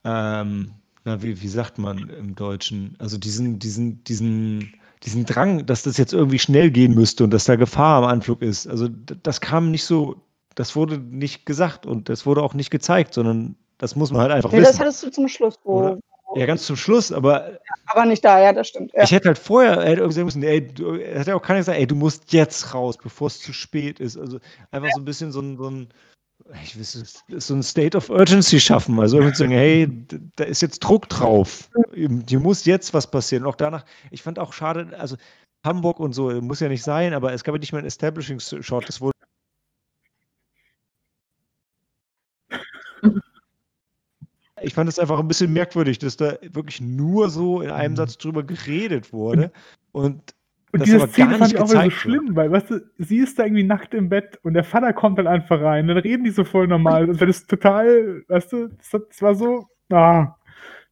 ähm, na, wie, wie sagt man im Deutschen? Also diesen, diesen, diesen, diesen Drang, dass das jetzt irgendwie schnell gehen müsste und dass da Gefahr am Anflug ist. Also das kam nicht so, das wurde nicht gesagt und das wurde auch nicht gezeigt, sondern das muss man halt einfach nee, wissen. Das hattest du zum Schluss, wo. Ja, ganz zum Schluss, aber. Aber nicht da, ja, das stimmt. Ja. Ich hätte halt vorher, er hätte irgendwie sagen müssen, ey, du, hätte auch keiner gesagt, ey, du musst jetzt raus, bevor es zu spät ist. Also einfach ja. so ein bisschen so ein, so ein ich weiß, so ein State of Urgency schaffen. Also irgendwie sagen, hey, da ist jetzt Druck drauf. Hier muss jetzt was passieren. Und auch danach, ich fand auch schade, also Hamburg und so, muss ja nicht sein, aber es gab ja nicht mal ein Establishing-Shot. Das wurde ich fand es einfach ein bisschen merkwürdig, dass da wirklich nur so in einem mhm. Satz drüber geredet wurde. Und, und diese Szene fand ich auch so schlimm, weil, weißt du, sie ist da irgendwie nackt im Bett und der Vater kommt dann einfach rein. Dann reden die so voll normal. Das war das total, weißt du, das, hat, das war so, ah,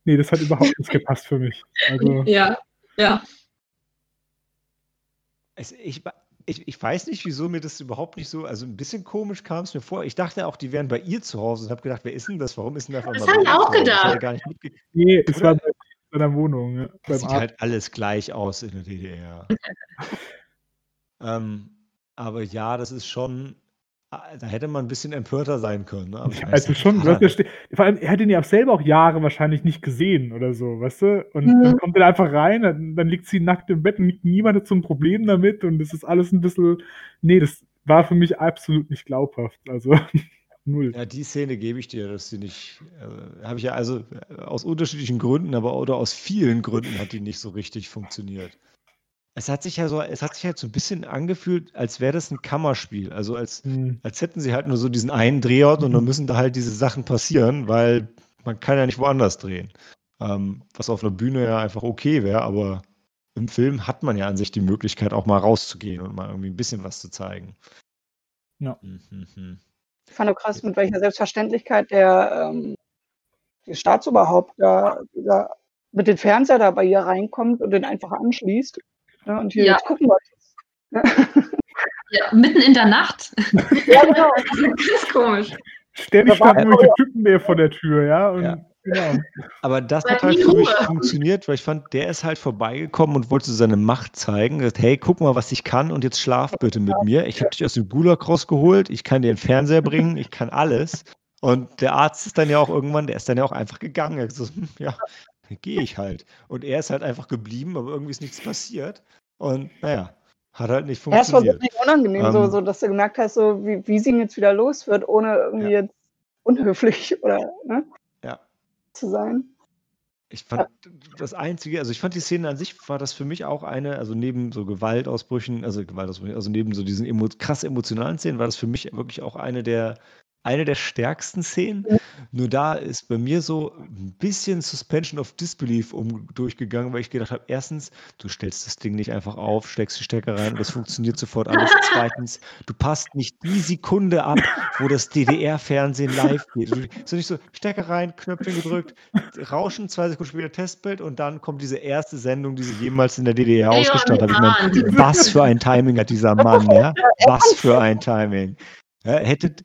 nee, das hat überhaupt nicht gepasst für mich. Also, *laughs* ja, ja. Also ich, ich, ich weiß nicht, wieso mir das überhaupt nicht so, also ein bisschen komisch kam es mir vor. Ich dachte auch, die wären bei ihr zu Hause und habe gedacht, wer ist denn das? Warum ist denn das? Das haben wir auch gedacht. Gar nicht nee, es war bei seiner Wohnung. Ja, das sieht Arzt. halt alles gleich aus in der DDR. *laughs* ähm, aber ja, das ist schon, Ah, da hätte man ein bisschen empörter sein können. Ne? also schon, du ja vor allem, er hat ihn ja selber auch Jahre wahrscheinlich nicht gesehen oder so, weißt du? Und mhm. dann kommt er einfach rein, dann, dann, liegt sie nackt im Bett und liegt niemand zum Problem damit und es ist alles ein bisschen, nee, das war für mich absolut nicht glaubhaft, also null. Ja, die Szene gebe ich dir, dass sie nicht, äh, habe ich ja also äh, aus unterschiedlichen Gründen, aber oder aus vielen Gründen hat die nicht so richtig funktioniert. Es hat sich ja so, es hat sich halt so ein bisschen angefühlt, als wäre das ein Kammerspiel. Also als, mhm. als hätten sie halt nur so diesen einen Drehort und dann mhm. müssen da halt diese Sachen passieren, weil man kann ja nicht woanders drehen. Ähm, was auf einer Bühne ja einfach okay wäre, aber im Film hat man ja an sich die Möglichkeit, auch mal rauszugehen und mal irgendwie ein bisschen was zu zeigen. Ja. Mhm. Ich fand auch krass, mit welcher Selbstverständlichkeit der, ähm, der Staatsoberhaupt da, dieser, mit dem Fernseher da bei ihr reinkommt und den einfach anschließt. Ja, und hier ja. jetzt gucken wir ja. *laughs* ja, mitten in der Nacht. ja, genau. *laughs* Ganz komisch. Ständig standen irgendwelche Typen mehr vor der Tür, ja. Und, ja. Genau. Aber das hat halt für mich funktioniert, weil ich fand, der ist halt vorbeigekommen und wollte seine Macht zeigen. Gesagt, hey, guck mal, was ich kann und jetzt schlaf bitte mit mir. Ich habe dich aus dem Gulag rausgeholt, ich kann dir einen Fernseher bringen, ich kann alles. Und der Arzt ist dann ja auch irgendwann, der ist dann ja auch einfach gegangen. Er so, hm, ja, gehe ich halt. Und er ist halt einfach geblieben, aber irgendwie ist nichts passiert. Und naja, hat halt nicht funktioniert. Ja, es war wirklich unangenehm, um, so, ähm. so, dass du gemerkt hast, so, wie, wie sie jetzt wieder los wird, ohne irgendwie ja. jetzt unhöflich oder ne. Zu sein. Ich fand das Einzige, also ich fand die Szene an sich, war das für mich auch eine, also neben so Gewaltausbrüchen, also Gewaltausbrüchen, also neben so diesen emo krass emotionalen Szenen, war das für mich wirklich auch eine der eine der stärksten Szenen. Nur da ist bei mir so ein bisschen Suspension of Disbelief um, durchgegangen, weil ich gedacht habe, erstens, du stellst das Ding nicht einfach auf, steckst die Stecker rein und das funktioniert sofort alles. *laughs* Zweitens, du passt nicht die Sekunde ab, wo das DDR-Fernsehen live geht. So nicht so, Stecker rein, Knöpfchen gedrückt, Rauschen, zwei Sekunden später Testbild und dann kommt diese erste Sendung, die sie jemals in der DDR ausgestattet hat. Ich meine, was für ein Timing hat dieser Mann, ja? *laughs* Was für ein Timing. Ja, hätte,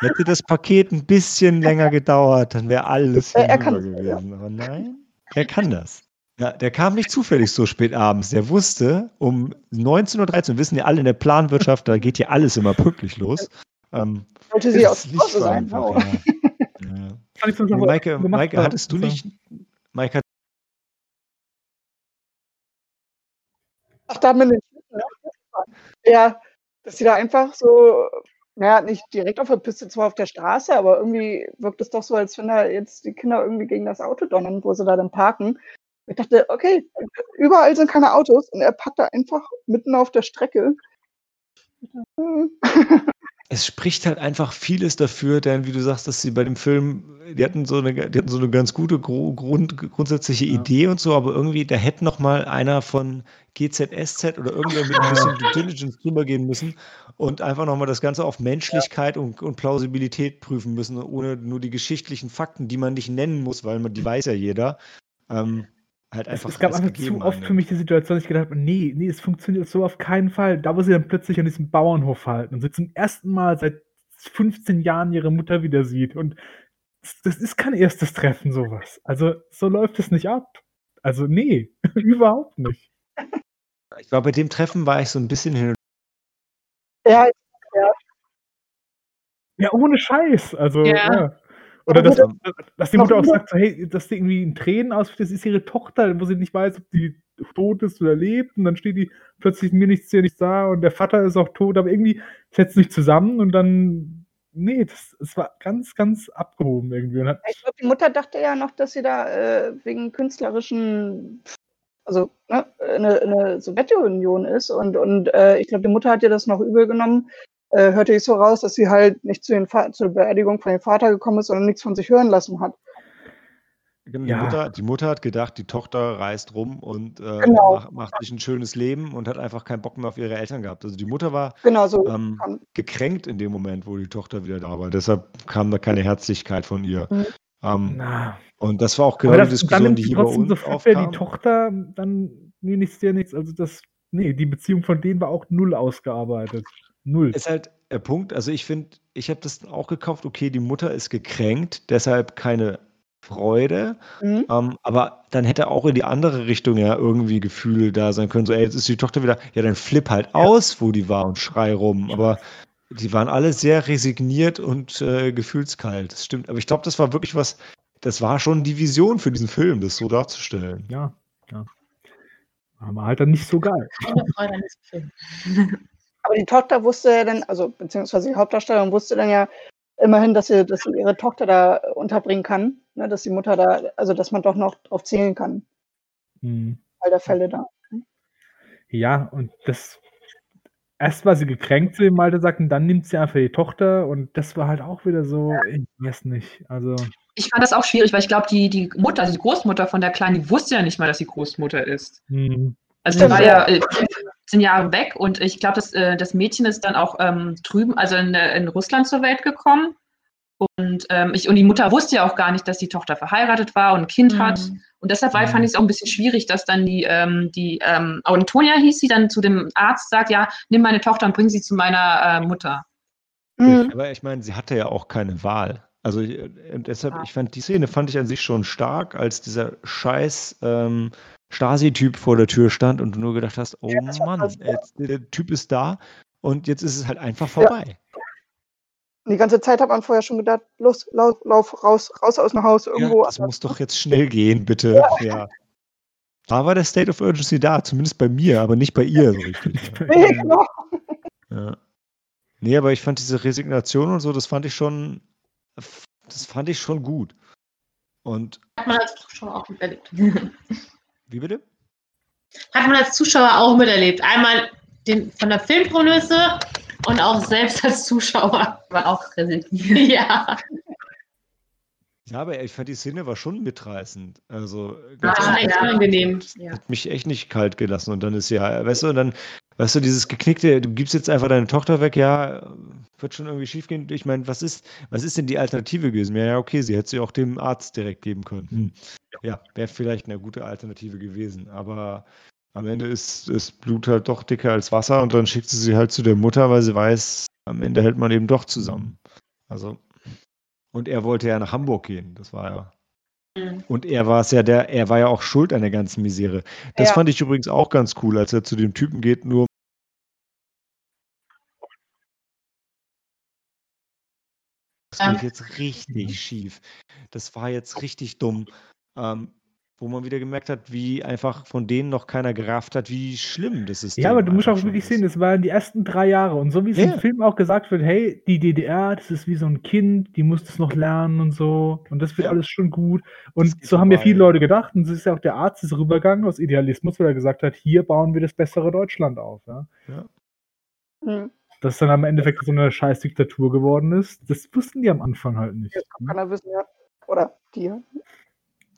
hätte das Paket ein bisschen länger gedauert, dann wäre alles er kann, gewesen. Ja. Aber nein, er kann das. Ja, der kam nicht zufällig so spät abends. Der wusste, um 19.13 Uhr, wissen ja alle in der Planwirtschaft, da geht ja alles immer pünktlich los. Ähm, Wollte sie aus Hause sein. Einfach, oh. ja. *laughs* Ja. Maike, Maike, hattest du nicht. Maike hat Ach, da mit den Schlitten, Ja, dass sie da einfach so, naja, nicht direkt auf der Piste, zwar auf der Straße, aber irgendwie wirkt es doch so, als wenn da jetzt die Kinder irgendwie gegen das Auto donnern, wo sie da dann parken. Ich dachte, okay, überall sind keine Autos und er packt da einfach mitten auf der Strecke. *laughs* Es spricht halt einfach vieles dafür, denn wie du sagst, dass sie bei dem Film, die hatten so eine, die hatten so eine ganz gute Grund, grundsätzliche ja. Idee und so, aber irgendwie, da hätte noch mal einer von GZSZ oder irgendwer mit ein bisschen Due Diligence drüber gehen müssen und einfach noch mal das Ganze auf Menschlichkeit ja. und, und, Plausibilität prüfen müssen, ohne nur die geschichtlichen Fakten, die man nicht nennen muss, weil man die weiß ja jeder. Ähm, halt einfach. Es, es gab einfach zu oft haben. für mich die Situation, dass ich gedacht habe, nee, nee, es funktioniert so auf keinen Fall. Da, wo sie dann plötzlich an diesem Bauernhof halten und sie zum ersten Mal seit 15 Jahren ihre Mutter wieder sieht. Und das ist kein erstes Treffen, sowas. Also, so läuft es nicht ab. Also, nee, *laughs* überhaupt nicht. Ich war bei dem Treffen, war ich so ein bisschen hin. Ja, ja. Ja, ohne Scheiß. Also, ja. ja. Oder dass, dass, die Mutter auch sagt, so, hey, dass die irgendwie in Tränen aus, das ist ihre Tochter, wo sie nicht weiß, ob die tot ist oder lebt. Und dann steht die plötzlich mir nichts hier nichts da und der Vater ist auch tot, aber irgendwie setzt sich zusammen und dann, nee, das, das war ganz, ganz abgehoben irgendwie. ich glaube, die Mutter dachte ja noch, dass sie da äh, wegen künstlerischen, also ne, eine, eine Sowjetunion ist und, und äh, ich glaube, die Mutter hat ihr das noch übel genommen, äh, hörte ich so raus, dass sie halt nicht zu den zur Beerdigung von dem Vater gekommen ist, sondern nichts von sich hören lassen hat. Genau, die, ja. Mutter, die Mutter hat gedacht, die Tochter reist rum und äh, genau. macht, macht, sich ein schönes Leben und hat einfach keinen Bock mehr auf ihre Eltern gehabt. Also die Mutter war genau so ähm, gekränkt in dem Moment, wo die Tochter wieder da war. Deshalb kam da keine Herzlichkeit von ihr. Mhm. Ähm, und das war auch genau das, die Diskussion, die hier bei uns so aufkam. Die Tochter, dann, nee, nichts, dir nichts. Also das, nee, die Beziehung von denen war auch null ausgearbeitet. Null. Ist halt der Punkt, also ich finde, ich habe das auch gekauft, okay, die Mutter ist gekränkt, deshalb keine Freude. Mhm. Ähm, aber dann hätte auch in die andere Richtung ja irgendwie Gefühle da sein können. So, ey, jetzt ist die Tochter wieder, ja, dann flipp halt ja. aus, wo die war und schrei rum. Aber die waren alle sehr resigniert und äh, gefühlskalt. Das stimmt. Aber ich glaube, das war wirklich was, das war schon die Vision für diesen Film, das so darzustellen. Ja, ja. Aber halt dann nicht so geil. Keine Freude an diesem Film. Aber die Tochter wusste ja dann, also beziehungsweise die Hauptdarstellerin wusste dann ja immerhin, dass sie, dass sie ihre Tochter da unterbringen kann, ne, dass die Mutter da, also dass man doch noch drauf zählen kann. Mhm. All der Fälle da. Ja, und das erst war sie gekränkt zu dem Malte sagt, und dann nimmt sie einfach die Tochter und das war halt auch wieder so, ich weiß nicht. Also. Ich fand das auch schwierig, weil ich glaube, die, die Mutter, also die Großmutter von der Kleinen, die wusste ja nicht mal, dass sie Großmutter ist. Mhm. Also die war ja äh, 15 Jahre weg und ich glaube, das, äh, das Mädchen ist dann auch ähm, drüben, also in, in Russland zur Welt gekommen. Und, ähm, ich, und die Mutter wusste ja auch gar nicht, dass die Tochter verheiratet war und ein Kind mhm. hat. Und deshalb war, mhm. fand ich es auch ein bisschen schwierig, dass dann die, ähm, die ähm, Antonia hieß sie, dann zu dem Arzt sagt, ja, nimm meine Tochter und bring sie zu meiner äh, Mutter. Mhm. Aber ich meine, sie hatte ja auch keine Wahl. Also äh, deshalb, ja. ich fand die Szene fand ich an sich schon stark, als dieser Scheiß ähm, Stasi-Typ vor der Tür stand und du nur gedacht hast, oh ja, Mann, das, ja. jetzt, der Typ ist da und jetzt ist es halt einfach vorbei. Ja. Die ganze Zeit hat man vorher schon gedacht, los, lauf, lauf raus, raus aus dem Haus irgendwo. das muss doch jetzt schnell gehen, bitte. Ja. Da war der State of Urgency da, zumindest bei mir, aber nicht bei ihr so richtig. *laughs* nee, genau. Ja. Nee, aber ich fand diese Resignation und so, das fand ich schon, das fand ich schon gut. Und hat man als Zuschauer auch miterlebt. *laughs* Wie bitte? Hat man als Zuschauer auch miterlebt. Einmal den, von der Filmprolöse und auch selbst als Zuschauer. War auch resigniert. *laughs* ja. Ja, aber ich fand die Szene war schon mitreißend. Also ganz ah, echt angenehm. Hat mich echt nicht kalt gelassen. Und dann ist ja, weißt du, und dann, weißt du, dieses geknickte, du gibst jetzt einfach deine Tochter weg, ja, wird schon irgendwie schief gehen. Ich meine, was ist, was ist denn die Alternative gewesen? Ja, ja, okay, sie hätte sie auch dem Arzt direkt geben können. Hm. Ja, wäre vielleicht eine gute Alternative gewesen. Aber am Ende ist das Blut halt doch dicker als Wasser und dann schickt sie sie halt zu der Mutter, weil sie weiß, am Ende hält man eben doch zusammen. Also, und er wollte ja nach Hamburg gehen. Das war ja Mhm. Und er war es ja der, er war ja auch schuld an der ganzen Misere. Das ja. fand ich übrigens auch ganz cool, als er zu dem Typen geht, nur Das lief jetzt richtig schief. Das war jetzt richtig dumm. Ähm, wo man wieder gemerkt hat, wie einfach von denen noch keiner gerafft hat, wie schlimm das ist. Ja, aber du musst auch wirklich ist. sehen, das waren die ersten drei Jahre. Und so wie es ja. im Film auch gesagt wird, hey, die DDR, das ist wie so ein Kind, die muss das noch lernen und so. Und das wird ja. alles schon gut. Und so haben ja viele Leute gedacht. Und es ist ja auch der Arzt ist rübergegangen aus Idealismus, weil er gesagt hat, hier bauen wir das bessere Deutschland auf. Ja. ja. Mhm. Dass dann am Endeffekt so eine scheiß Diktatur geworden ist, das wussten die am Anfang halt nicht. Ja, kann keiner wissen, ja. Oder die.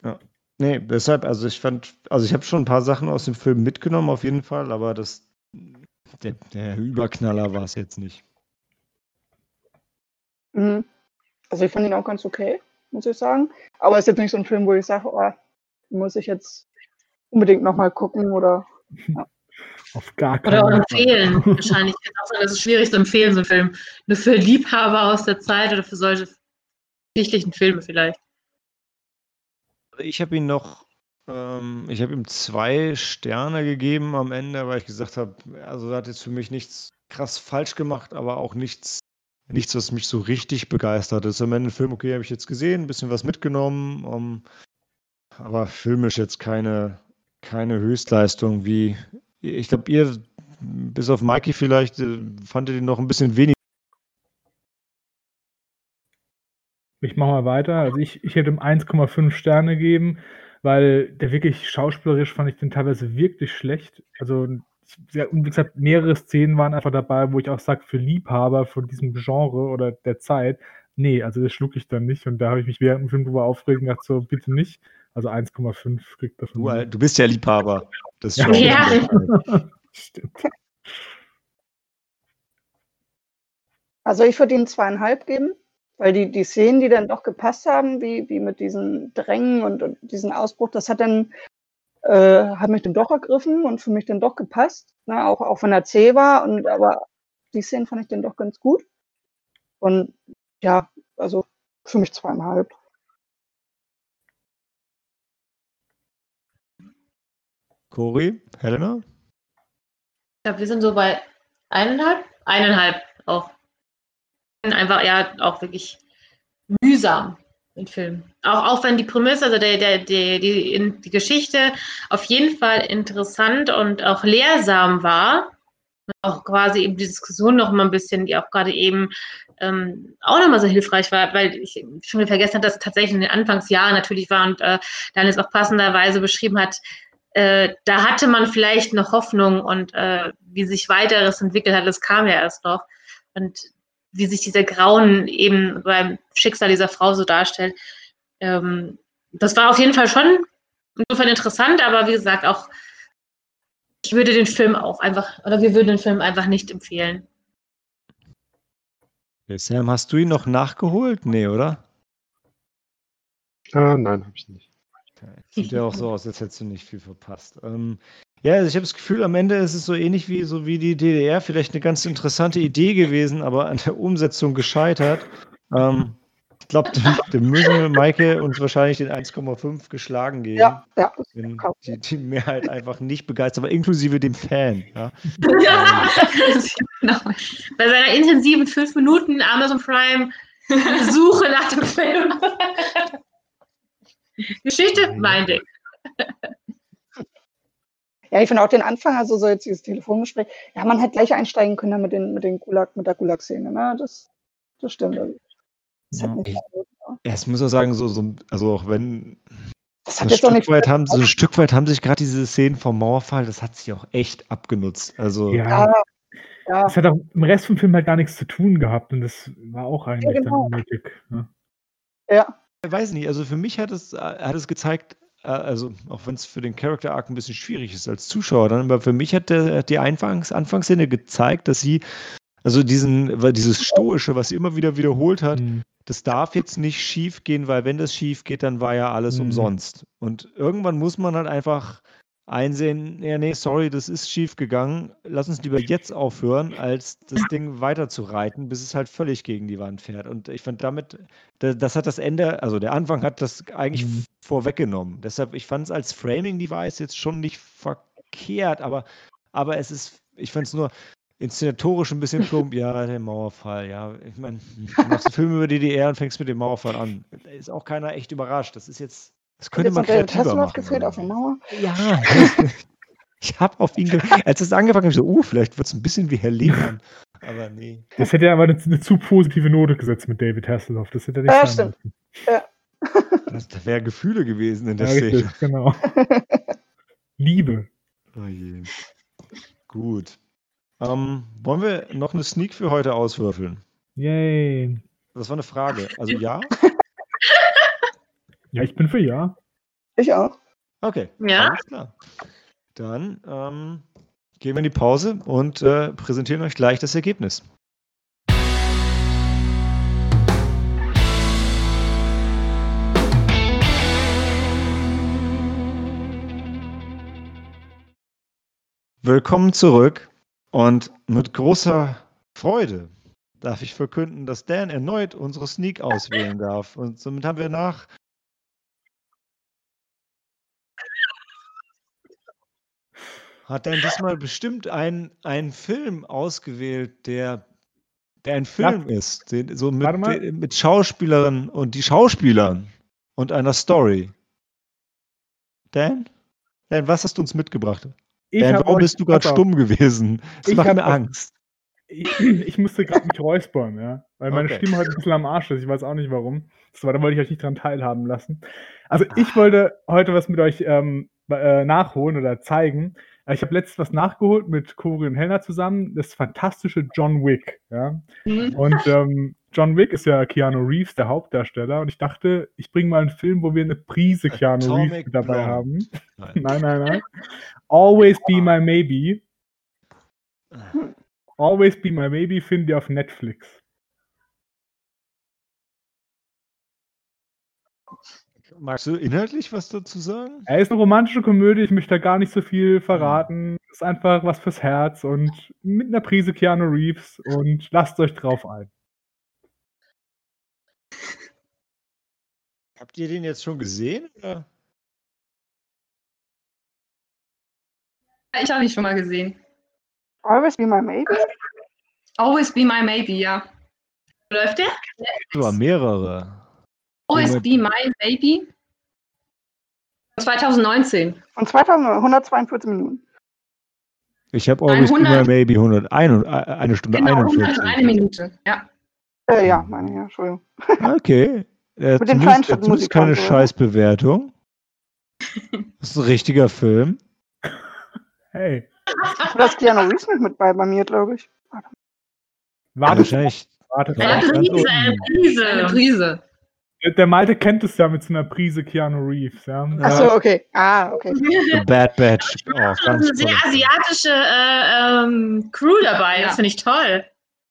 Ja. Nee, deshalb, also ich fand, also ich habe schon ein paar Sachen aus dem Film mitgenommen, auf jeden Fall, aber das, der, der Überknaller war es jetzt nicht. Mhm. Also ich fand ihn auch ganz okay, muss ich sagen. Aber es ist jetzt nicht so ein Film, wo ich sage, oh, muss ich jetzt unbedingt nochmal gucken oder. Ja. Auf gar keinen Fall. Oder empfehlen. Wahrscheinlich. Das ist schwierig zu empfehlen, so ein Film. Nur für Liebhaber aus der Zeit oder für solche geschichtlichen Filme vielleicht. Ich habe ihn noch, ähm, ich habe ihm zwei Sterne gegeben am Ende, weil ich gesagt habe, also er hat jetzt für mich nichts krass falsch gemacht, aber auch nichts, nichts, was mich so richtig begeistert ist. Am Ende Film, okay, habe ich jetzt gesehen, ein bisschen was mitgenommen, um, aber filmisch jetzt keine, keine Höchstleistung wie, ich glaube, ihr, bis auf Mikey vielleicht, äh, fandet ihn noch ein bisschen weniger Ich mache mal weiter. Also ich, ich hätte ihm 1,5 Sterne gegeben, weil der wirklich schauspielerisch fand ich den teilweise wirklich schlecht. Also ja, wie gesagt, mehrere Szenen waren einfach dabei, wo ich auch sage, für Liebhaber von diesem Genre oder der Zeit, nee, also das schluck ich dann nicht. Und da habe ich mich während dem Film drüber aufgeregt und dachte so, bitte nicht. Also 1,5 kriegt davon. Du, du bist ja Liebhaber. Das ja. ja. *laughs* Stimmt. Also ich würde ihm zweieinhalb geben. Weil die, die Szenen, die dann doch gepasst haben, wie, wie mit diesen Drängen und, und diesen Ausbruch, das hat dann, äh, hat mich dann doch ergriffen und für mich dann doch gepasst. Ne? Auch, auch wenn er zäh war. Und aber die Szenen fand ich dann doch ganz gut. Und ja, also für mich zweieinhalb. Cori, Helena? Ich glaube, wir sind so bei eineinhalb. Eineinhalb auch einfach ja auch wirklich mühsam den Film. Auch, auch wenn die Prämisse, also der, der, der, die, die Geschichte auf jeden Fall interessant und auch lehrsam war, auch quasi eben die Diskussion noch mal ein bisschen, die auch gerade eben ähm, auch nochmal so hilfreich war, weil ich schon wieder vergessen habe, dass es tatsächlich in den Anfangsjahren natürlich war und äh, dann es auch passenderweise beschrieben hat, äh, da hatte man vielleicht noch Hoffnung und äh, wie sich weiteres entwickelt hat, das kam ja erst noch. Und wie sich dieser Grauen eben beim Schicksal dieser Frau so darstellt. Ähm, das war auf jeden Fall schon insofern interessant, aber wie gesagt, auch ich würde den Film auch einfach, oder wir würden den Film einfach nicht empfehlen. Sam, hast du ihn noch nachgeholt? Nee, oder? Ah, nein, habe ich nicht. Sieht ja auch so aus, als hättest du nicht viel verpasst. Ähm, ja, also ich habe das Gefühl, am Ende ist es so ähnlich wie so wie die DDR, vielleicht eine ganz interessante Idee gewesen, aber an der Umsetzung gescheitert. Ähm, ich glaube, dem müssen Maike uns wahrscheinlich den 1,5 geschlagen geben. Ja, ja. Wenn die, die Mehrheit einfach nicht begeistert war, inklusive dem Fan. Ja. ja. *laughs* genau. Bei seiner intensiven 5 Minuten Amazon Prime Suche nach dem Film. *laughs* Geschichte, mein Ding. Ja, ich finde auch den Anfang, also so jetzt dieses Telefongespräch, ja, man hätte gleich einsteigen können mit, den, mit, den Gulag, mit der Gulag-Szene, ne? Das, das stimmt. Also, das ja, ich, ja, es muss auch sagen, so, so, also auch wenn das hat so, ein Stück weit haben, so ein Stück weit haben sich gerade diese Szenen vom Mauerfall, das hat sich auch echt abgenutzt. Also ja, ja. Das hat auch im Rest vom Film halt gar nichts zu tun gehabt und das war auch eigentlich ja, genau. dann unnötig. Ne? Ja. Ich weiß nicht, also für mich hat es, hat es gezeigt, äh, also auch wenn es für den Character Arc ein bisschen schwierig ist als Zuschauer, dann, aber für mich hat der, die Anfangs, Anfangsszene gezeigt, dass sie, also diesen, dieses Stoische, was sie immer wieder wiederholt hat, mhm. das darf jetzt nicht schief gehen, weil wenn das schief geht, dann war ja alles mhm. umsonst. Und irgendwann muss man halt einfach einsehen, ja, nee, sorry, das ist schief gegangen. Lass uns lieber jetzt aufhören, als das Ding weiter zu reiten, bis es halt völlig gegen die Wand fährt. Und ich fand damit, das hat das Ende, also der Anfang hat das eigentlich mhm. vorweggenommen. Deshalb, ich fand es als Framing-Device jetzt schon nicht verkehrt, aber, aber es ist, ich fand es nur inszenatorisch ein bisschen plump. Ja, der Mauerfall, ja. Ich meine, du machst einen Film über die DDR und fängst mit dem Mauerfall an. Da ist auch keiner echt überrascht. Das ist jetzt das könnte man kreativer machen. gefehlt auf der Mauer? Ja. *laughs* ich habe auf ihn, als es angefangen hat, so, uh, vielleicht wird es ein bisschen wie Herr Lehmann. Aber nee. Das hätte aber eine, eine, zu positive Note gesetzt mit David Hasselhoff. Das hätte er nicht ja, stimmt. Ja. *laughs* Das, das wäre Gefühle gewesen in der ja, Szene. genau. *laughs* Liebe. Oh je. Gut. Ähm, wollen wir noch eine Sneak für heute auswürfeln? Yay. Das war eine Frage. Also ja? Ja, ich bin für ja. Ich auch. Okay. Ja. Alles klar. Dann ähm, gehen wir in die Pause und äh, präsentieren euch gleich das Ergebnis. Willkommen zurück und mit großer Freude darf ich verkünden, dass Dan erneut unsere Sneak auswählen darf. Und somit haben wir nach hat dann diesmal bestimmt einen, einen Film ausgewählt, der, der ein Film ja. ist. Den, so mit, mit Schauspielerinnen und die Schauspielern und einer Story. Dan? Dan, was hast du uns mitgebracht? Ich Dan, warum bist du gerade stumm gewesen? Das ich macht mir Angst. Ich, ich musste gerade mich räuspern, ja. Weil meine okay. Stimme heute ein bisschen am Arsch ist. Ich weiß auch nicht warum. Das war, da wollte ich euch nicht dran teilhaben lassen. Also ich ah. wollte heute was mit euch ähm, äh, nachholen oder zeigen. Äh, ich habe letztens was nachgeholt mit Corinne Hellner zusammen, das fantastische John Wick. Ja? Mhm. Und ähm, John Wick ist ja Keanu Reeves, der Hauptdarsteller. Und ich dachte, ich bringe mal einen Film, wo wir eine Prise Keanu Atomic Reeves dabei Blonde. haben. Nein. *laughs* nein, nein, nein. Always Be My Maybe. Always Be My Maybe finden wir auf Netflix. Magst du inhaltlich was dazu sagen? Er ist eine romantische Komödie, ich möchte da gar nicht so viel verraten. Mhm. Ist einfach was fürs Herz und mit einer Prise Keanu Reeves und lasst euch drauf ein. Habt ihr den jetzt schon gesehen? Oder? Ich habe ihn schon mal gesehen. Always be my maybe? Always be my maybe, ja. Läuft der? Sogar mehrere. Be My Baby. 2019. Von 2142 Minuten. Ich habe Always 100, Be My Baby 101, äh, eine Stunde genau, 41. Eine Minute, ja. Äh, ja, meine ja, Entschuldigung. Okay. *laughs* Äh, Mit den zumindest, ist keine Scheißbewertung. *laughs* Das ist ein richtiger Film. Hey. Da ist Keanu Reeves nicht mit bei, bei mir, glaube ich. Warte. Warte, wahrscheinlich. Warte, warte. Eine Prise, eine Prise. Der Malte kennt es ja mit so einer Prise Keanu Reeves, ja. Achso, okay. Ah, okay. The *laughs* Bad Batch. Oh, ganz eine sehr asiatische äh, ähm, Crew dabei, ja. das finde ich toll.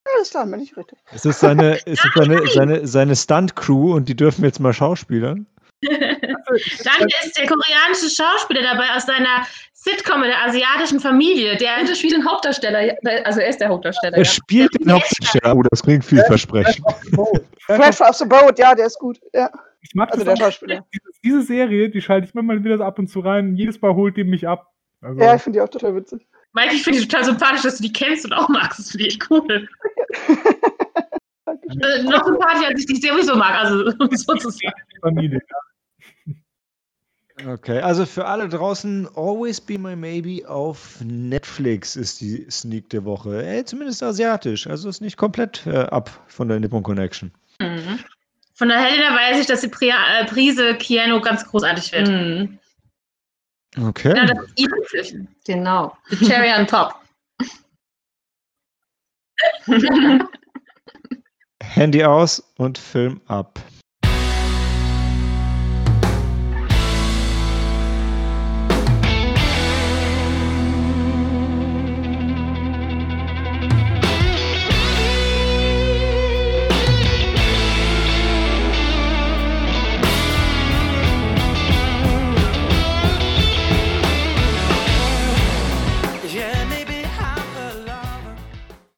Ja, ist klar, bin ich richtig. Es ist seine, es ist seine, seine, seine Stunt-Crew und die dürfen jetzt mal schauspielern. *laughs* Dann ist der koreanische Schauspieler dabei aus seiner Sitcom in der asiatischen Familie. Der und spielt den Hauptdarsteller. Also er ist der Hauptdarsteller. Er ja. spielt den Hauptdarsteller. Oh, das klingt vielversprechend. *laughs* Fresh off the boat, ja, der ist gut. Ja. Ich mag also der Schauspieler. Diese, diese, Serie, die schalte ich mir mal wieder ab und zu rein. Jedes Mal holt die mich ab. Also, ja, ich finde die auch total witzig. Mike, ich finde die total sympathisch, dass du die kennst und auch magst. Das finde ich cool. *laughs* äh, noch sympathischer, als ich dich sowieso mag. Also *laughs* sozusagen. Familie, ja. Okay, also für alle draußen, Always Be My Maybe auf Netflix ist die Sneak der Woche. Ey, zumindest asiatisch, also ist nicht komplett äh, ab von der Nippon Connection. Mhm. Von der Helena weiß ich, dass die Pri äh, Prise Kiano ganz großartig wird. Mhm. Okay. Ja, das ist Genau. The cherry on top. *laughs* Handy aus und Film ab.